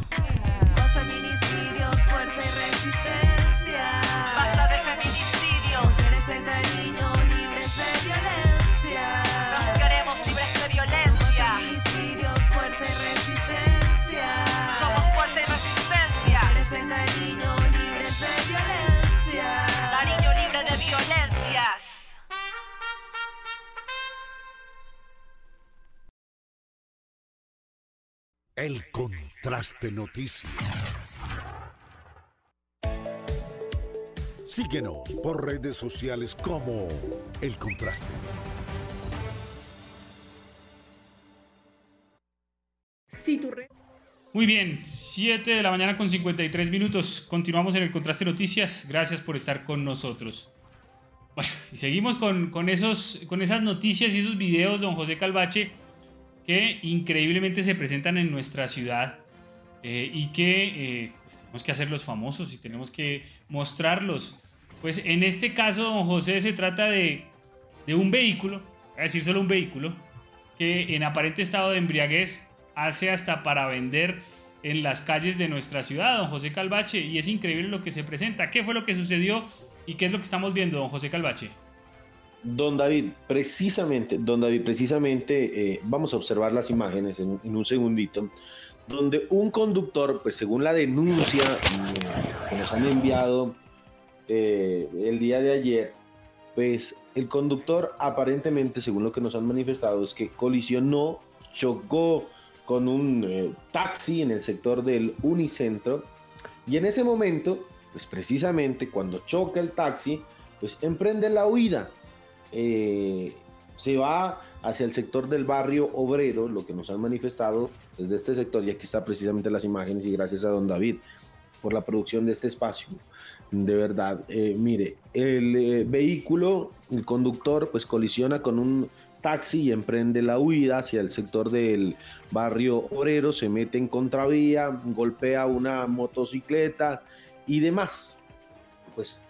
Los feminicidios, fuerza y resistencia. Basta de feminicidios. Mujeres El Contraste Noticias. Síguenos por redes sociales como El Contraste. Muy bien, 7 de la mañana con 53 minutos. Continuamos en el Contraste Noticias. Gracias por estar con nosotros. Bueno, y seguimos con, con, esos, con esas noticias y esos videos, don José Calvache, que increíblemente se presentan en nuestra ciudad eh, y que eh, pues, tenemos que hacerlos famosos y tenemos que mostrarlos. Pues en este caso, don José, se trata de, de un vehículo, voy a decir solo un vehículo, que en aparente estado de embriaguez hace hasta para vender en las calles de nuestra ciudad, don José Calvache, y es increíble lo que se presenta. ¿Qué fue lo que sucedió y qué es lo que estamos viendo, don José Calvache? Don David, precisamente, don David, precisamente eh, vamos a observar las imágenes en, en, un segundito, donde un conductor, pues según la denuncia que nos han enviado eh, el día de ayer, pues el conductor aparentemente, según lo que nos han manifestado, es que colisionó, chocó con un eh, taxi en el sector del Unicentro y en ese momento, pues precisamente cuando choca el taxi, pues emprende la huida. Eh, se va hacia el sector del barrio obrero, lo que nos han manifestado desde este sector, y aquí está precisamente las imágenes, y gracias a don David por la producción de este espacio. De verdad, eh, mire, el eh, vehículo, el conductor, pues colisiona con un taxi y emprende la huida hacia el sector del barrio obrero, se mete en contravía, golpea una motocicleta y demás. Pues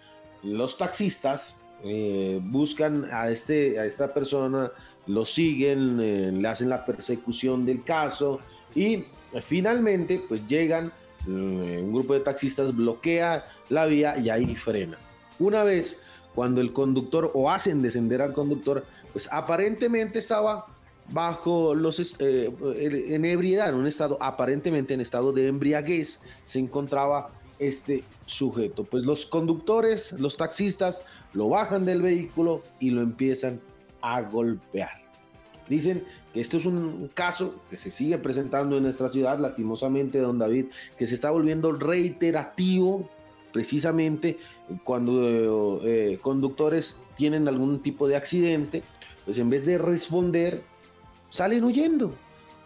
los taxistas eh, buscan a, este, a esta persona, lo siguen, eh, le hacen la persecución del caso y eh, finalmente pues llegan, un grupo de taxistas bloquea la vía y ahí frena. Una vez cuando el conductor o hacen descender al conductor, pues aparentemente estaba bajo los en ebriedad, en un estado aparentemente en estado de embriaguez, se encontraba este sujeto. Pues los conductores, los taxistas, lo bajan del vehículo y lo empiezan a golpear. Dicen que esto es un caso que se sigue presentando en nuestra ciudad, lastimosamente, don David, que se está volviendo reiterativo precisamente cuando eh, conductores tienen algún tipo de accidente, pues en vez de responder, salen huyendo.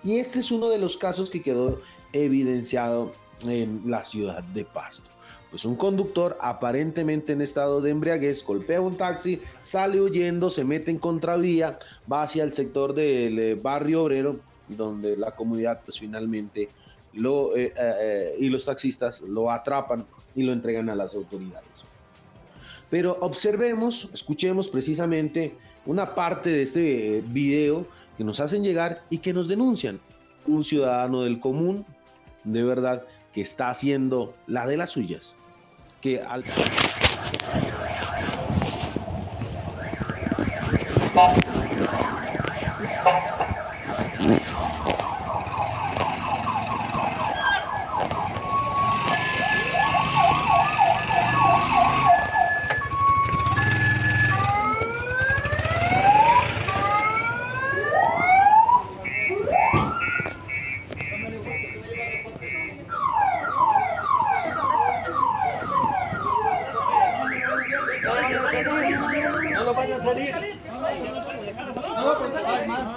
Y este es uno de los casos que quedó evidenciado en la ciudad de Pasto. Pues un conductor aparentemente en estado de embriaguez golpea un taxi, sale huyendo, se mete en contravía, va hacia el sector del eh, barrio obrero, donde la comunidad pues finalmente lo, eh, eh, y los taxistas lo atrapan y lo entregan a las autoridades. Pero observemos, escuchemos precisamente una parte de este video que nos hacen llegar y que nos denuncian. Un ciudadano del común, de verdad, que está haciendo la de las suyas. Que al... No lo vayan a salir. No, pues, ay, man.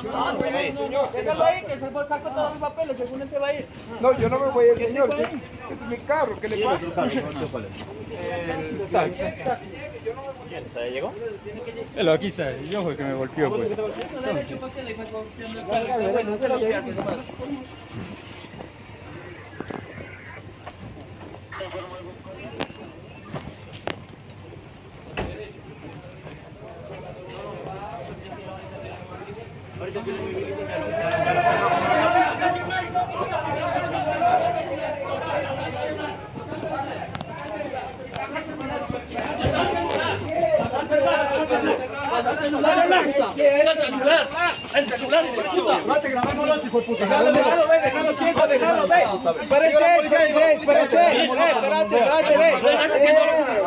Señor, déjalo ahí, que se saca todos los papeles, según él se va a ir. No, yo no me voy a ir, ¿Qué señor. se Este fue? es mi carro, ¿qué le ¿Quién es pasa? El taxi. ¿Ya llegó? Pero aquí está, yo fue que me golpeó, pues. El celular, hijo de puta. No te grabamos, hijo de puta. Déjalo, déjalo, ve, déjalo quieto, déjalo, ve. Espérense, espérense, espérense. Eh,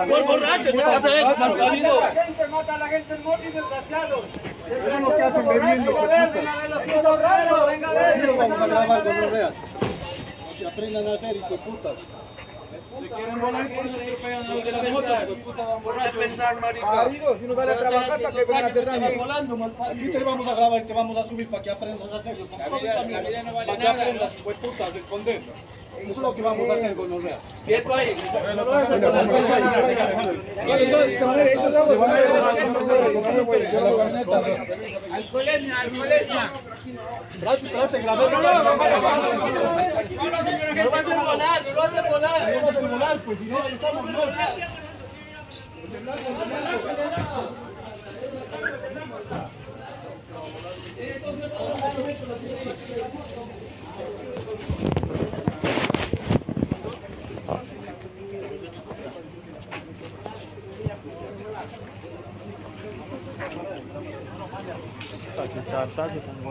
por borracho, te. La gente mata a la gente. Eso es lo que hacen bebiendo, hijo de puta. Venga, a Sí, lo vamos a grabar con los reas. Que aprendan a hacer, putas. Si quieren volar, le pegan a los de la moto, hijo de puta, van borrachos. pensar, marica. Amigo, si no van a trabajar, ¿para Aquí te vamos a grabar te vamos a subir para que aprendas a hacerlo. La vida- no vale Para que aprendas, de putas, esconder. Eso es lo que vamos a hacer con. Quieto ahí. No lo a hacer con Alcoholemia, alcoholemia. Trate, trate, grabé. No, no, no, no, no, vas a volar, no vas a volar. No vas a volar, pues si no, ahí estamos mal. Talle con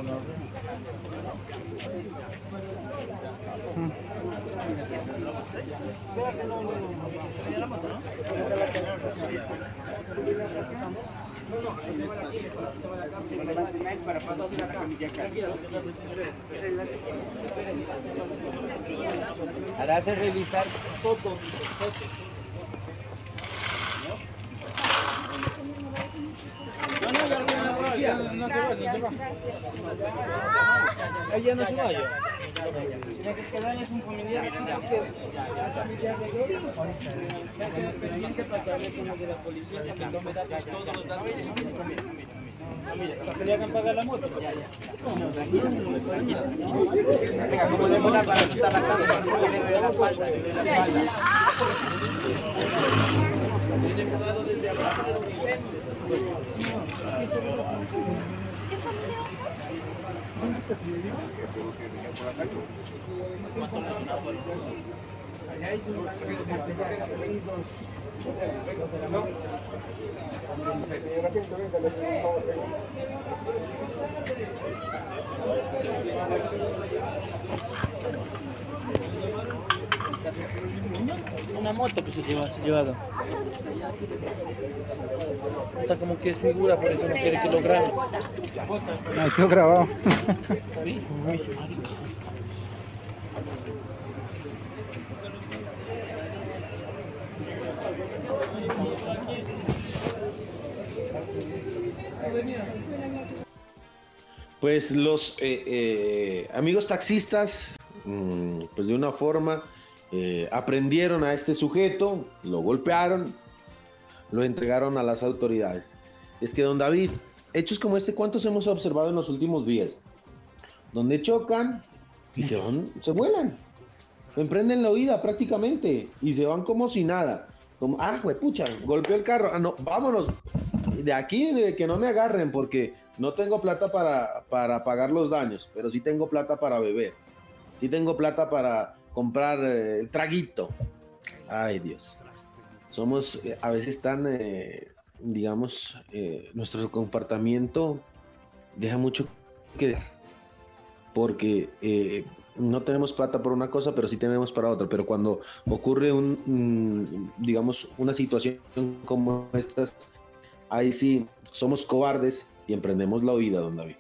revisar todo. No, ya no, ya no, se va, no se va. Ella no se vaya. Ya que es un familiar. pendiente para que hable con los de la policía para que tome datos, todos los datos. ¿Para que le hagan pagar la moto? No, tranquilo, tranquilo. Venga, como le mola para quitar la cabeza, le doy la espalda, le doy la espalda. pouquinho. E família é um pouquinho. Aliás, Thank you. Una moto que se lleva, se ha llevado. Está como que es figura, por eso no quiere que lo grabe. No, quedó grabado. Pues los eh, eh, amigos taxistas, mm, pues de una forma, eh, aprendieron a este sujeto, lo golpearon, lo entregaron a las autoridades. Es que, don David, hechos como este, ¿cuántos hemos observado en los últimos días? Donde chocan y se van, se vuelan. Emprenden la huida prácticamente y se van como si nada. Como, ah, pucha, golpeó el carro. Ah, no, vámonos. De aquí de que no me agarren porque no tengo plata para, para pagar los daños, pero sí tengo plata para beber. Sí tengo plata para comprar eh, el traguito. Ay, Dios. Somos eh, a veces tan, eh, digamos, eh, nuestro comportamiento deja mucho que. Porque no tenemos plata por una cosa, pero sí tenemos para otra. Pero cuando ocurre un, mm, digamos, una situación como estas, ahí sí somos cobardes y emprendemos la huida, don David.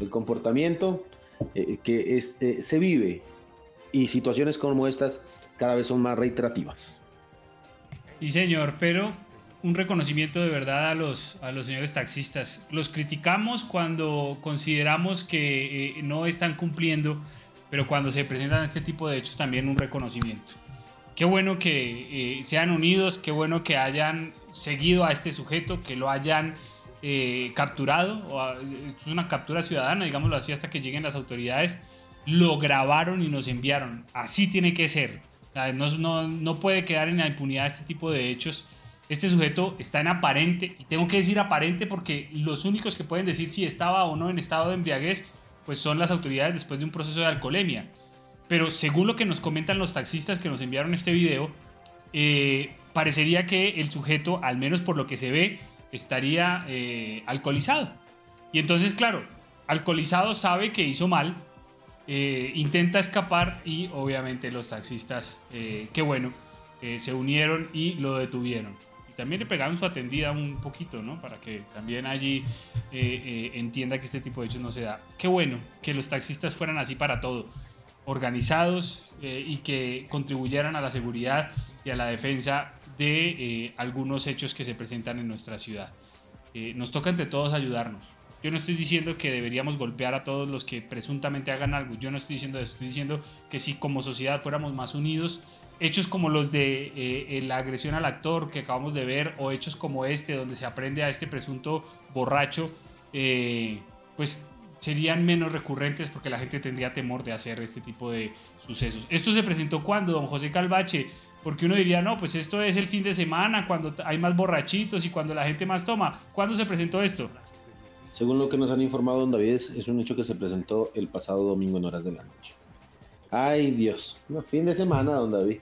El comportamiento que es, se vive y situaciones como estas cada vez son más reiterativas. Sí, señor, pero un reconocimiento de verdad a los, a los señores taxistas. Los criticamos cuando consideramos que eh, no están cumpliendo, pero cuando se presentan este tipo de hechos también un reconocimiento. Qué bueno que eh, sean unidos, qué bueno que hayan seguido a este sujeto, que lo hayan eh, capturado, o es una captura ciudadana, digámoslo así, hasta que lleguen las autoridades, lo grabaron y nos enviaron. Así tiene que ser. No, no- no puede quedar en la impunidad este tipo de hechos. Este sujeto está en aparente, y tengo que decir aparente porque los únicos que pueden decir si estaba o no en estado de embriaguez, pues son las autoridades después de un proceso de alcoholemia. Pero según lo que nos comentan los taxistas que nos enviaron este video, eh, parecería que el sujeto, al menos por lo que se ve, estaría eh, alcoholizado. Y entonces, claro, alcoholizado sabe que hizo mal, eh, intenta escapar y obviamente los taxistas, eh, qué bueno, eh, se unieron y lo detuvieron. Y también le pegaron su atendida un poquito, ¿no? Para que también allí eh, entienda que este tipo de hechos no se da. Qué bueno que los taxistas fueran así para todo, organizados y que contribuyeran a la seguridad y a la defensa de algunos hechos que se presentan en nuestra ciudad. Nos toca entre todos ayudarnos. Yo no estoy diciendo que deberíamos golpear a todos los que presuntamente hagan algo. Yo no estoy diciendo eso. Estoy diciendo que si como sociedad fuéramos más unidos, hechos como los de eh, eh, la agresión al actor que acabamos de ver o hechos como este donde se aprende a este presunto borracho, eh, pues serían menos recurrentes porque la gente tendría temor de hacer este tipo de sucesos. Esto se presentó cuando don José Calvache, porque uno diría, no, pues esto es el fin de semana, cuando hay más borrachitos y cuando la gente más toma. ¿Cuándo se presentó esto? Según lo que nos han informado, don David, es, un hecho que se presentó el pasado domingo en horas de la noche. Ay, Dios. No, fin de semana, don David.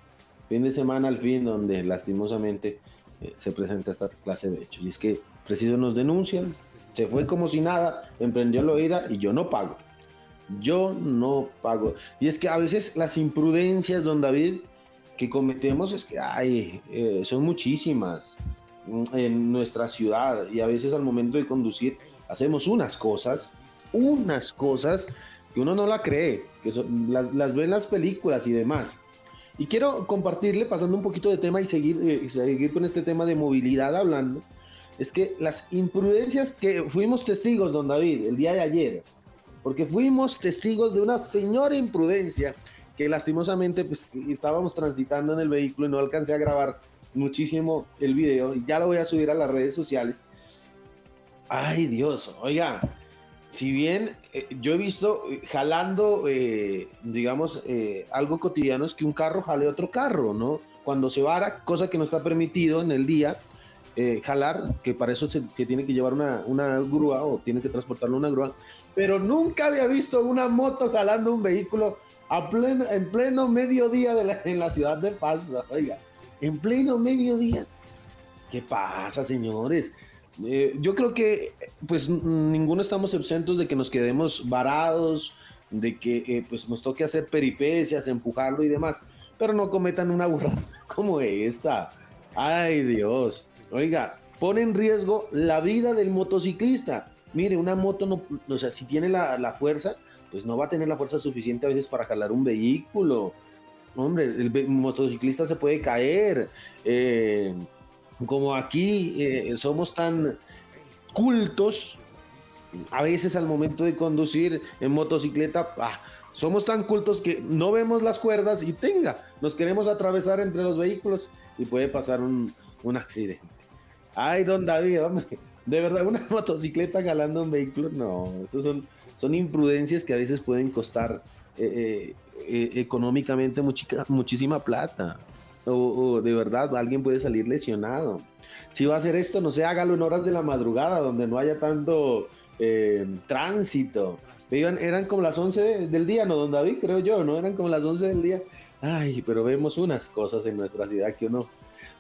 Fin de semana al fin, donde lastimosamente eh, se presenta esta clase de hechos. Y es que Presidio nos denuncian, se fue como si nada, emprendió la huida y yo no pago. Yo no pago. Y es que a veces las imprudencias, don David, que cometemos es que ay, eh, son muchísimas mm, en nuestra ciudad y a veces al momento de conducir hacemos unas cosas, unas cosas que uno no la cree, que son- las, las ve en las películas y demás. Y quiero compartirle, pasando un poquito de tema y seguir, eh, seguir con este tema de movilidad hablando, es que las imprudencias que fuimos testigos, don David, el día de ayer, porque fuimos testigos de una señora imprudencia que lastimosamente pues, estábamos transitando en el vehículo y no alcancé a grabar muchísimo el video, y ya lo voy a subir a las redes sociales. Ay Dios, oiga, si bien eh, yo he visto eh, jalando, eh, digamos, algo cotidiano es que un carro jale otro carro, ¿no? Cuando se vara, cosa que no está permitido en el día, jalar, que para eso se, tiene que llevar una, una, grúa o tiene que transportarlo una grúa, pero nunca había visto una moto jalando un vehículo a pleno, en pleno mediodía de la, en la ciudad de Paz. Oiga, en pleno mediodía. ¿Qué pasa, señores? Eh, yo creo que pues ninguno estamos exentos de que nos quedemos varados, de que eh, pues nos toque hacer peripecias, empujarlo y demás, pero no cometan una burrada como esta. Ay Dios, oiga, pone en riesgo la vida del motociclista. Mire, una moto no, o sea, si tiene la, la fuerza, pues no va a tener la fuerza suficiente a veces para jalar un vehículo. Hombre, el motociclista se puede caer. Eh, como aquí eh, somos tan cultos, a veces al momento de conducir en motocicleta, ah, somos tan cultos que no vemos las cuerdas y tenga, nos queremos atravesar entre los vehículos y puede pasar un, un accidente. Ay, don David, hombre, de verdad, una motocicleta jalando un vehículo, no, esos son, son imprudencias que a veces pueden costar eh, eh, económicamente muchísima plata o, de verdad alguien puede salir lesionado. Si va a hacer esto, no sé, hágalo en horas de la madrugada, donde no haya tanto eh, tránsito. eran como las 11 del día, ¿no, don David? Creo yo, ¿no? Eran como las 11 del día. Ay, pero vemos unas cosas en nuestra ciudad que uno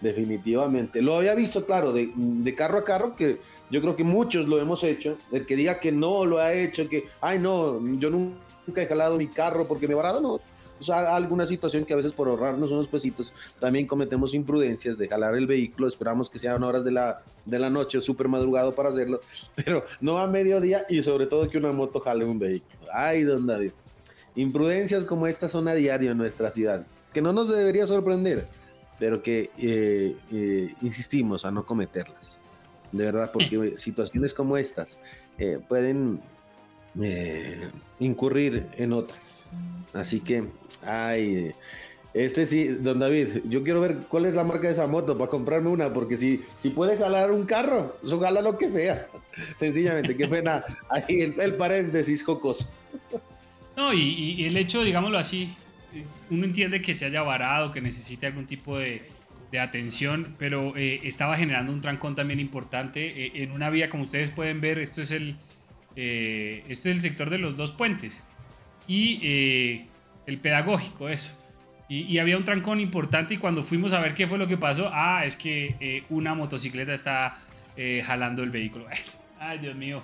definitivamente lo había visto, claro, de, de carro a carro, que yo creo que muchos lo hemos hecho. El que diga que no lo ha hecho, que, ay, no, yo nunca he jalado mi carro porque me he varado, no alguna situación que a veces por ahorrarnos unos pesitos también cometemos imprudencias de jalar el vehículo, esperamos que sean horas de la, de la noche o súper madrugado para hacerlo, pero no a mediodía y sobre todo que una moto jale un vehículo. Ay, don David. Imprudencias como esta son a diario en nuestra ciudad, que no nos debería sorprender, pero que eh, eh, insistimos a no cometerlas. De verdad, porque situaciones como estas eh, pueden incurrir en otras. Así que Ay, este sí, don David, yo quiero ver cuál es la marca de esa moto para comprarme una, porque si, si puede jalar un carro, eso jala lo que sea. Sencillamente, qué pena ahí el, el paréntesis jocoso. No, y, el hecho, digámoslo así, uno entiende que se haya varado, que necesite algún tipo de, atención, pero eh, estaba generando un trancón también importante eh, en una vía, como ustedes pueden ver, esto es el, eh, esto es el sector de los dos puentes. Y el pedagógico, eso. Y, había un trancón importante y cuando fuimos a ver qué fue lo que pasó, ah, es que eh, una motocicleta está eh, jalando el vehículo. Ay, Dios mío,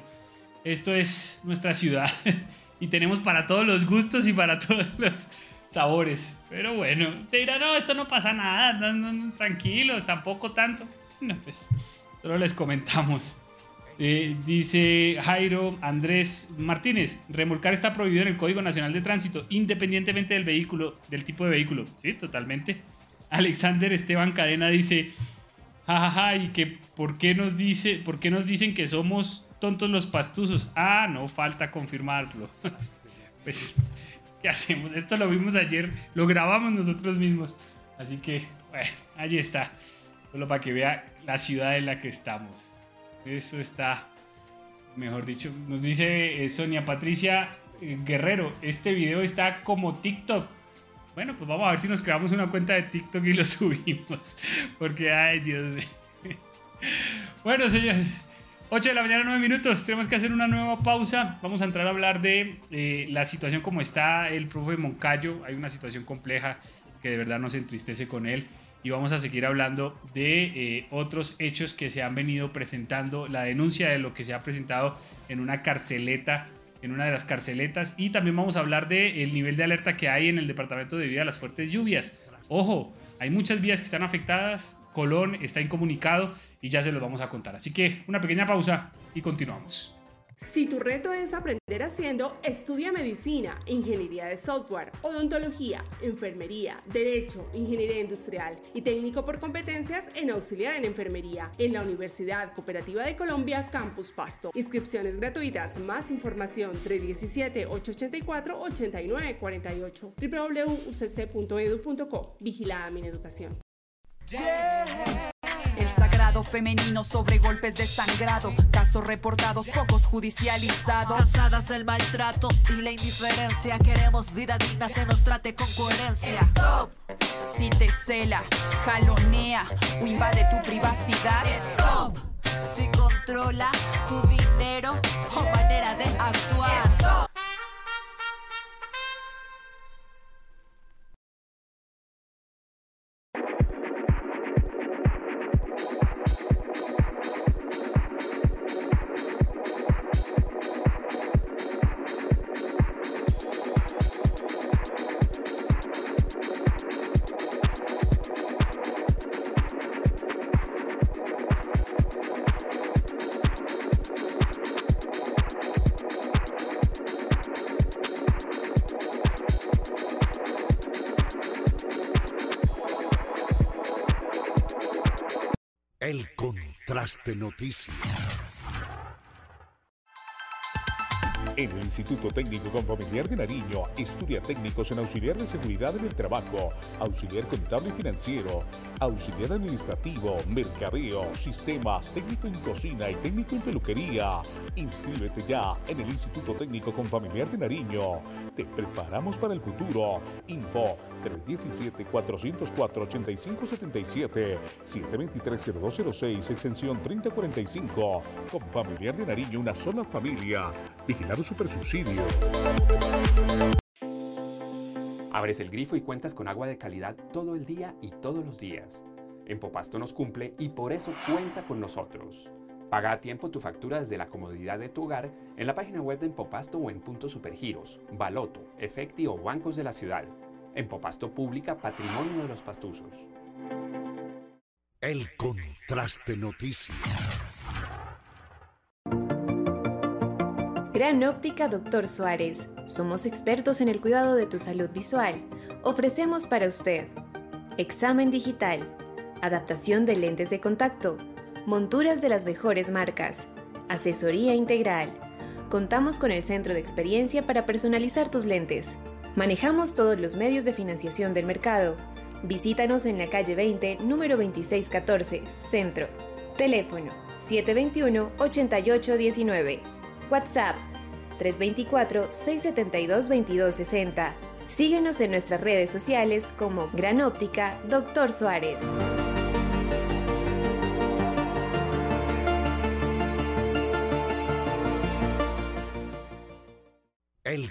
esto es nuestra ciudad y tenemos para todos los gustos y para todos los sabores. Pero bueno, usted dirá, no, esto no pasa nada, no, no, tranquilos, tampoco tanto. No, pues solo les comentamos. Eh, dice Jairo Andrés Martínez, remolcar está prohibido en el Código Nacional de Tránsito, independientemente del vehículo, del tipo de vehículo. Sí, totalmente. Alexander Esteban Cadena dice, jajaja, y que por qué nos dice, por qué nos dicen que somos tontos los pastuzos. Ah, no falta confirmarlo. pues, ¿qué hacemos? Esto lo vimos ayer, lo grabamos nosotros mismos. Así que, bueno, allí está. Solo para que vea la ciudad en la que estamos. Eso está, mejor dicho, nos dice eh, Sonia Patricia eh, Guerrero, este video está como TikTok. Bueno, pues vamos a ver si nos creamos una cuenta de TikTok y lo subimos. Porque, ay, Dios mío. Bueno, señores. 8 de la mañana, 9 minutos. Tenemos que hacer una nueva pausa. Vamos a entrar a hablar de eh, la situación como está el profe Moncayo. Hay una situación compleja que de verdad nos entristece con él y vamos a seguir hablando de eh, otros hechos que se han venido presentando, la denuncia de lo que se ha presentado en una carceleta, en una de las carceletas y también vamos a hablar del el nivel de alerta que hay en el departamento debido a las fuertes lluvias. Ojo, hay muchas vías que están afectadas, Colón está incomunicado y ya se los vamos a contar. Así que una pequeña pausa y continuamos. Si tu reto es aprender haciendo, estudia medicina, ingeniería de software, odontología, enfermería, derecho, ingeniería industrial y técnico por competencias en auxiliar en enfermería en la Universidad Cooperativa de Colombia Campus Pasto. Inscripciones gratuitas, más información 317-884-8948 www.ucc.edu.co. Vigilada mi educación. Sagrado femenino sobre golpes de sangrado. Casos reportados, pocos judicializados. Cansadas del maltrato y la indiferencia. Queremos vida digna, se nos trate con coherencia. Stop. Si te cela, jalonea o invade tu privacidad. Stop. Si controla tu dinero o manera de actuar. Stop. Contraste noticias. En el Instituto Técnico Confamiliar de Nariño estudia técnicos en auxiliar de seguridad en el trabajo, auxiliar contable y financiero, auxiliar administrativo, mercadeo, sistemas, técnico en cocina y técnico en peluquería. Inscríbete ya en el Instituto Técnico Confamiliar de Nariño. Te preparamos para el futuro. Info 317-404-8577, 723-0206, extensión 3045. Confamiliar de Nariño, una sola familia. Vigilado Supersubsidio. Abres el grifo y cuentas con agua de calidad todo el día y todos los días. En Popasto nos cumple y por eso cuenta con nosotros. Paga a tiempo tu factura desde la comodidad de tu hogar en la página web de Empopasto o en puntos supergiros, Baloto, Efecti o bancos de la ciudad. Empopasto Pública Patrimonio de los Pastuzos. El contraste noticias. Gran Óptica Doctor Suárez. Somos expertos en el cuidado de tu salud visual. Ofrecemos para usted examen digital, adaptación de lentes de contacto, monturas de las mejores marcas, asesoría integral. Contamos con el centro de experiencia para personalizar tus lentes. Manejamos todos los medios de financiación del mercado. Visítanos en la calle 20, número 2614, Centro. Teléfono 721-8819. WhatsApp 324-672-2260. Síguenos en nuestras redes sociales como Gran Óptica Doctor Suárez. El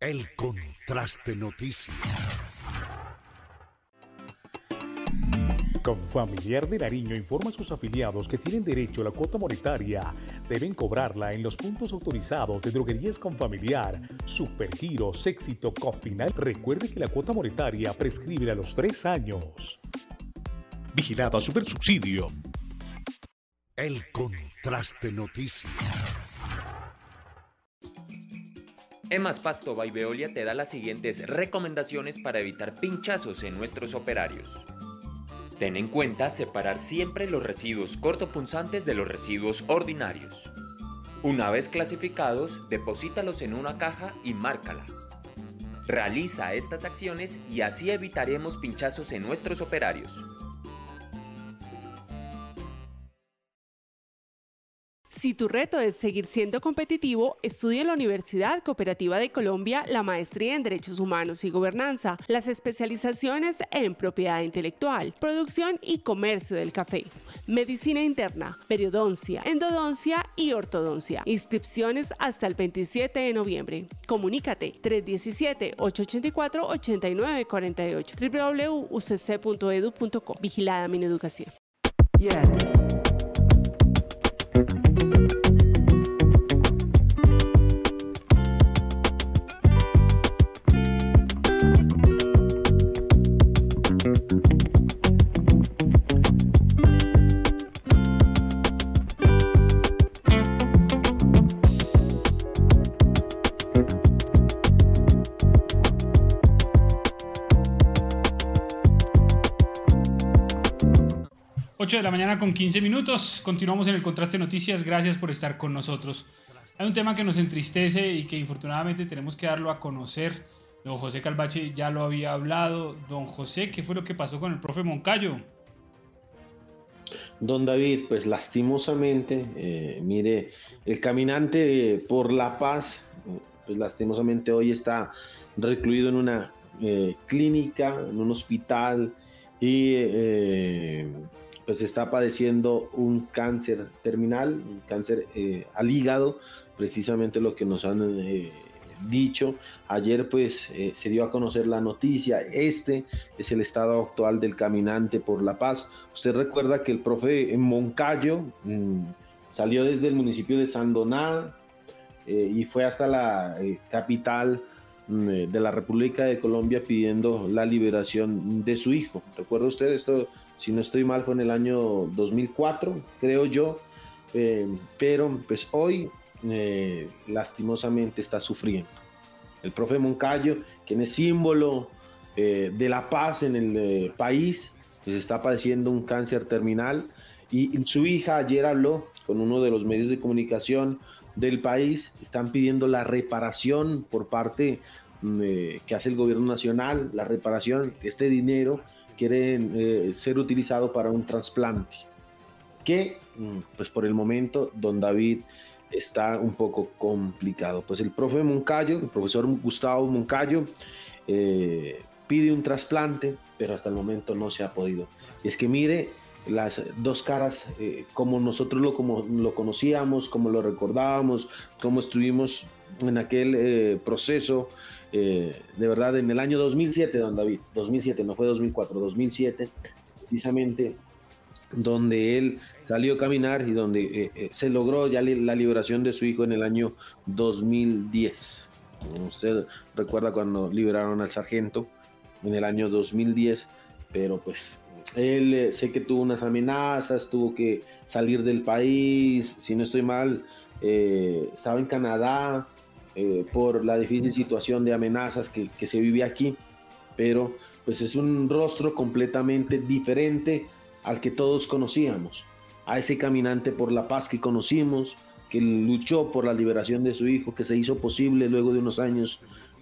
El contraste noticias. Confamiliar de Nariño informa a sus afiliados que tienen derecho a la cuota monetaria. Deben cobrarla en los puntos autorizados de droguerías Confamiliar, Supergiros, Éxito, Cofinal. Recuerde que la cuota monetaria prescribe a los tres años. Vigilado a Supersubsidio. El contraste noticias. Emas Pasto by Veolia te da las siguientes recomendaciones para evitar pinchazos en nuestros operarios. Ten en cuenta separar siempre los residuos cortopunzantes de los residuos ordinarios. Una vez clasificados, deposítalos en una caja y márcala. Realiza estas acciones y así evitaremos pinchazos en nuestros operarios. Si tu reto es seguir siendo competitivo, estudia en la Universidad Cooperativa de Colombia la maestría en Derechos Humanos y Gobernanza, las especializaciones en propiedad intelectual, producción y comercio del café, medicina interna, periodoncia, endodoncia y ortodoncia. Inscripciones hasta el 27 de noviembre. Comunícate 317-884-8948 www.ucc.edu.co. Vigilada Mineducación. 8 de la mañana con 15 minutos. Continuamos en el Contraste Noticias. Gracias por estar con nosotros. Hay un tema que nos entristece y que infortunadamente tenemos que darlo a conocer. Don José Calvache ya lo había hablado. Don José, ¿qué fue lo que pasó con el profe Moncayo? Don David, pues lastimosamente, eh, mire, el caminante por la paz, pues lastimosamente hoy está recluido en una eh, clínica, en un hospital y eh, pues está padeciendo un cáncer terminal, un cáncer eh, al hígado, precisamente lo que nos han eh, dicho. Ayer pues eh, se dio a conocer la noticia, este es el estado actual del caminante por la paz. Usted recuerda que el profe Moncayo mm, salió desde el municipio de Sandoná y fue hasta la capital mm, de la República de Colombia pidiendo la liberación de su hijo. ¿Recuerda usted esto? Si no estoy mal fue en el año 2004, creo yo, eh, pero pues hoy eh, lastimosamente está sufriendo. El profe Moncayo, quien es símbolo eh, de la paz en el país, pues está padeciendo un cáncer terminal. Y su hija ayer habló con uno de los medios de comunicación del país, están pidiendo la reparación por parte que hace el gobierno nacional, la reparación, este dinero quieren eh, ser utilizado para un trasplante, que mm, pues por el momento don David está un poco complicado. Pues el profe Moncayo, el profesor Gustavo Moncayo, eh, pide un trasplante, pero hasta el momento no se ha podido. Y es que mire las dos caras, eh, como nosotros lo, como lo conocíamos, como lo recordábamos, como estuvimos en aquel proceso eh, de verdad, en el año 2007, don David, 2007, no fue 2004, 2007, precisamente donde él salió a caminar y donde eh, eh, se logró ya la liberación de su hijo en el año 2010. Usted recuerda cuando liberaron al sargento en el año 2010, pero pues él sé que tuvo unas amenazas, tuvo que salir del país, si no estoy mal, estaba en Canadá, eh, por la difícil situación de amenazas que, se vive aquí, pero pues es un rostro completamente diferente al que todos conocíamos, a ese caminante por la paz que conocimos, que luchó por la liberación de su hijo, que se hizo posible luego de unos años,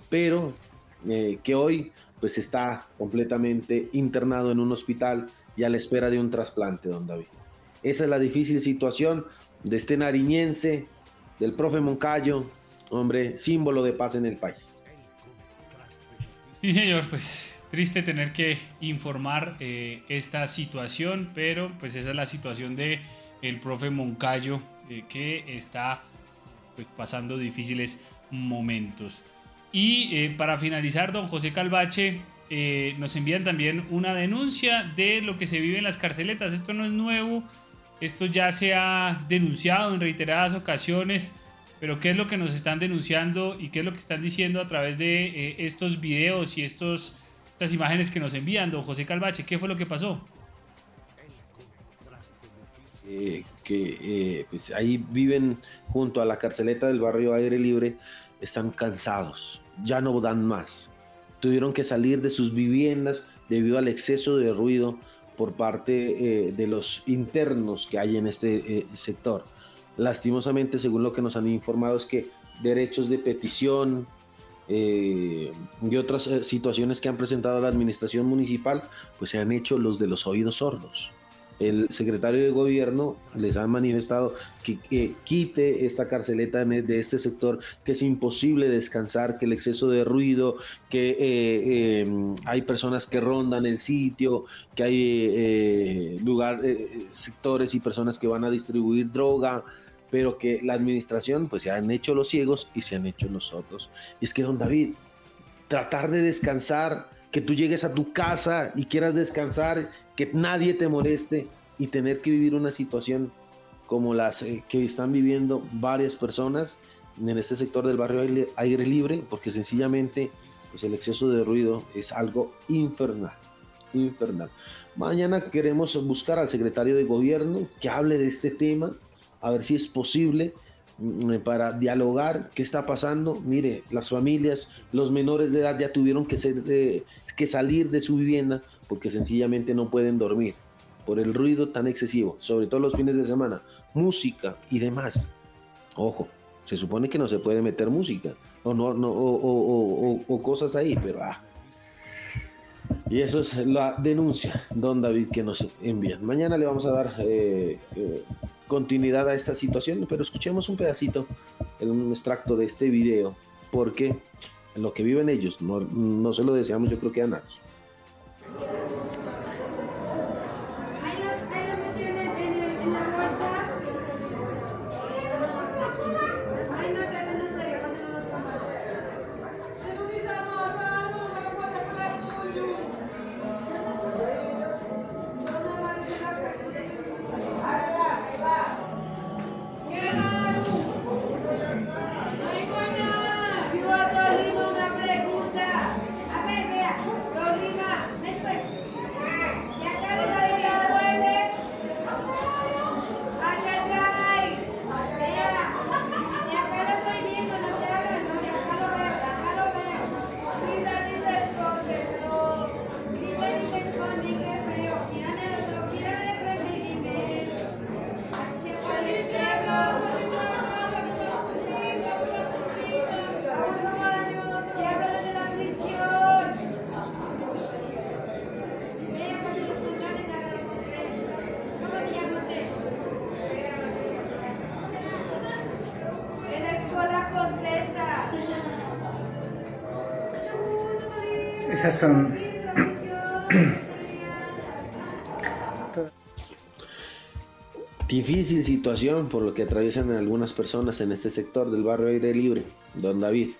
pero eh, que hoy pues está completamente internado en un hospital y a la espera de un trasplante, don David. Esa es la difícil situación de este nariñense, del profe Moncayo, hombre, símbolo de paz en el país. Sí, señor, pues triste tener que informar eh, esta situación, pero pues esa es la situación de el profe Moncayo eh, que está pues, pasando difíciles momentos. Y eh, para finalizar, don José Calvache nos envían también una denuncia de lo que se vive en las carceletas. Esto no es nuevo, esto ya se ha denunciado en reiteradas ocasiones pero ¿qué es lo que nos están denunciando y qué es lo que están diciendo a través de eh, estos videos y estos, estas imágenes que nos envían, don José Calvache? ¿Qué fue lo que pasó? Eh, que eh, pues ahí viven junto a la carceleta del barrio Aire Libre, están cansados, ya no dan más. Tuvieron que salir de sus viviendas debido al exceso de ruido por parte de los internos que hay en este sector Lastimosamente, según lo que nos han informado, es que derechos de petición eh, y otras eh, situaciones que han presentado la administración municipal, pues se han hecho los de los oídos sordos. el secretario de gobierno les ha manifestado que, quite esta carceleta de este sector, que es imposible descansar, que el exceso de ruido, que eh, hay personas que rondan el sitio, que hay lugar, sectores y personas que van a distribuir droga, pero que la administración pues se han hecho los ciegos y se han hecho los sordos. Y es que, don David, tratar de descansar, que tú llegues a tu casa y quieras descansar, que nadie te moleste y tener que vivir una situación como las eh, que están viviendo varias personas en este sector del barrio aire, libre, porque sencillamente pues el exceso de ruido es algo infernal, infernal. Mañana queremos buscar al secretario de gobierno que hable de este tema, a ver si es posible mm, para dialogar qué está pasando. Mire, las familias, los menores de edad ya tuvieron que, ser, eh, que salir de su vivienda porque sencillamente no pueden dormir por el ruido tan excesivo, sobre todo los fines de semana, música y demás. Ojo, se supone que no se puede meter música o, no, no, o, cosas ahí, pero ah. Y eso es la denuncia, don David, que nos envían. Mañana le vamos a dar eh, eh, continuidad a esta situación, pero escuchemos un pedacito, un extracto de este video, porque lo que viven ellos no, no se lo deseamos yo creo que a nadie. Son... Difícil situación por lo que atraviesan algunas personas en este sector del barrio aire libre, don David.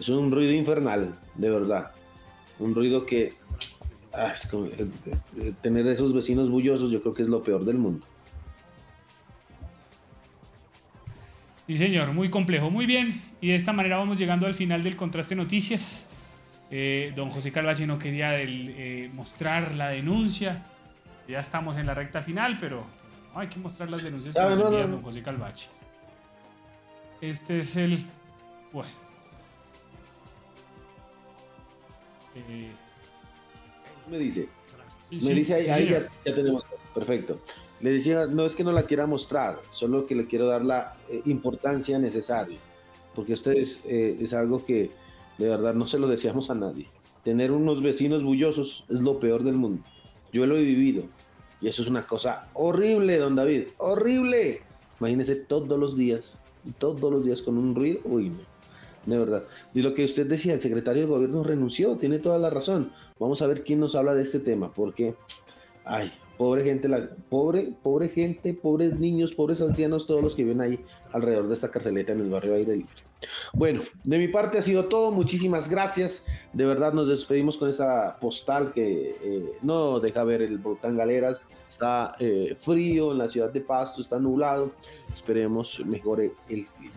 Es un ruido infernal, de verdad. Un ruido que ah, tener esos vecinos bullosos yo creo que es lo peor del mundo. Sí, señor, muy complejo. Muy bien. Y de esta manera vamos llegando al final del contraste noticias. Eh, don José Calvache no quería eh, mostrar la denuncia. Ya estamos en la recta final, pero hay que mostrar las denuncias que nos envía don José Calvache. Este es el. Bueno. Eh, me dice. me dice ahí, ya, tenemos. Perfecto. Le decía, no es que no la quiera mostrar, solo que le quiero dar la importancia necesaria. Porque ustedes es algo que de verdad, no se lo deseamos a nadie. Tener unos vecinos bullosos es lo peor del mundo. Yo lo he vivido. Y eso es una cosa horrible, don David. Horrible. Imagínese todos los días, todos los días con un ruido. Uy, no. De verdad. Y lo que usted decía, el secretario de gobierno renunció, tiene toda la razón. Vamos a ver quién nos habla de este tema, porque, ay, pobre gente, la, pobre, pobre gente, pobres niños, pobres ancianos, todos los que viven ahí alrededor de esta carceleta en el barrio Aire Libre. Bueno, de mi parte ha sido todo. Muchísimas gracias. De verdad nos despedimos con esta postal que eh, no deja ver el volcán Galeras. Está eh, frío en la ciudad de Pasto, está nublado. Esperemos mejore el clima.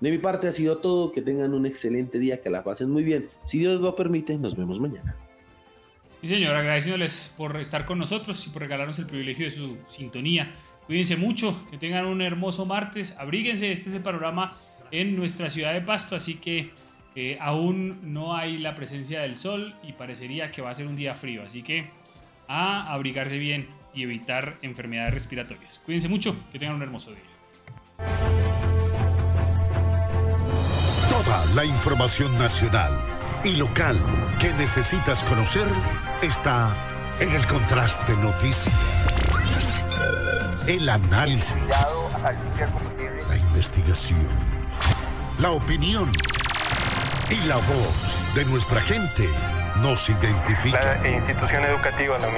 De mi parte ha sido todo. Que tengan un excelente día, que la pasen muy bien. Si Dios lo permite, nos vemos mañana. Sí, señor, agradeciéndoles por estar con nosotros y por regalarnos el privilegio de su sintonía. Cuídense mucho, que tengan un hermoso martes. Abríguense, este es el panorama en nuestra ciudad de Pasto, así que eh, aún no hay la presencia del sol y parecería que va a ser un día frío, así que a abrigarse bien y evitar enfermedades respiratorias. Cuídense mucho, que tengan un hermoso día. Toda la información nacional y local que necesitas conocer está en el Contraste Noticias. El análisis. La investigación. La opinión. Y la voz de nuestra gente nos identifica. Institución educativa, la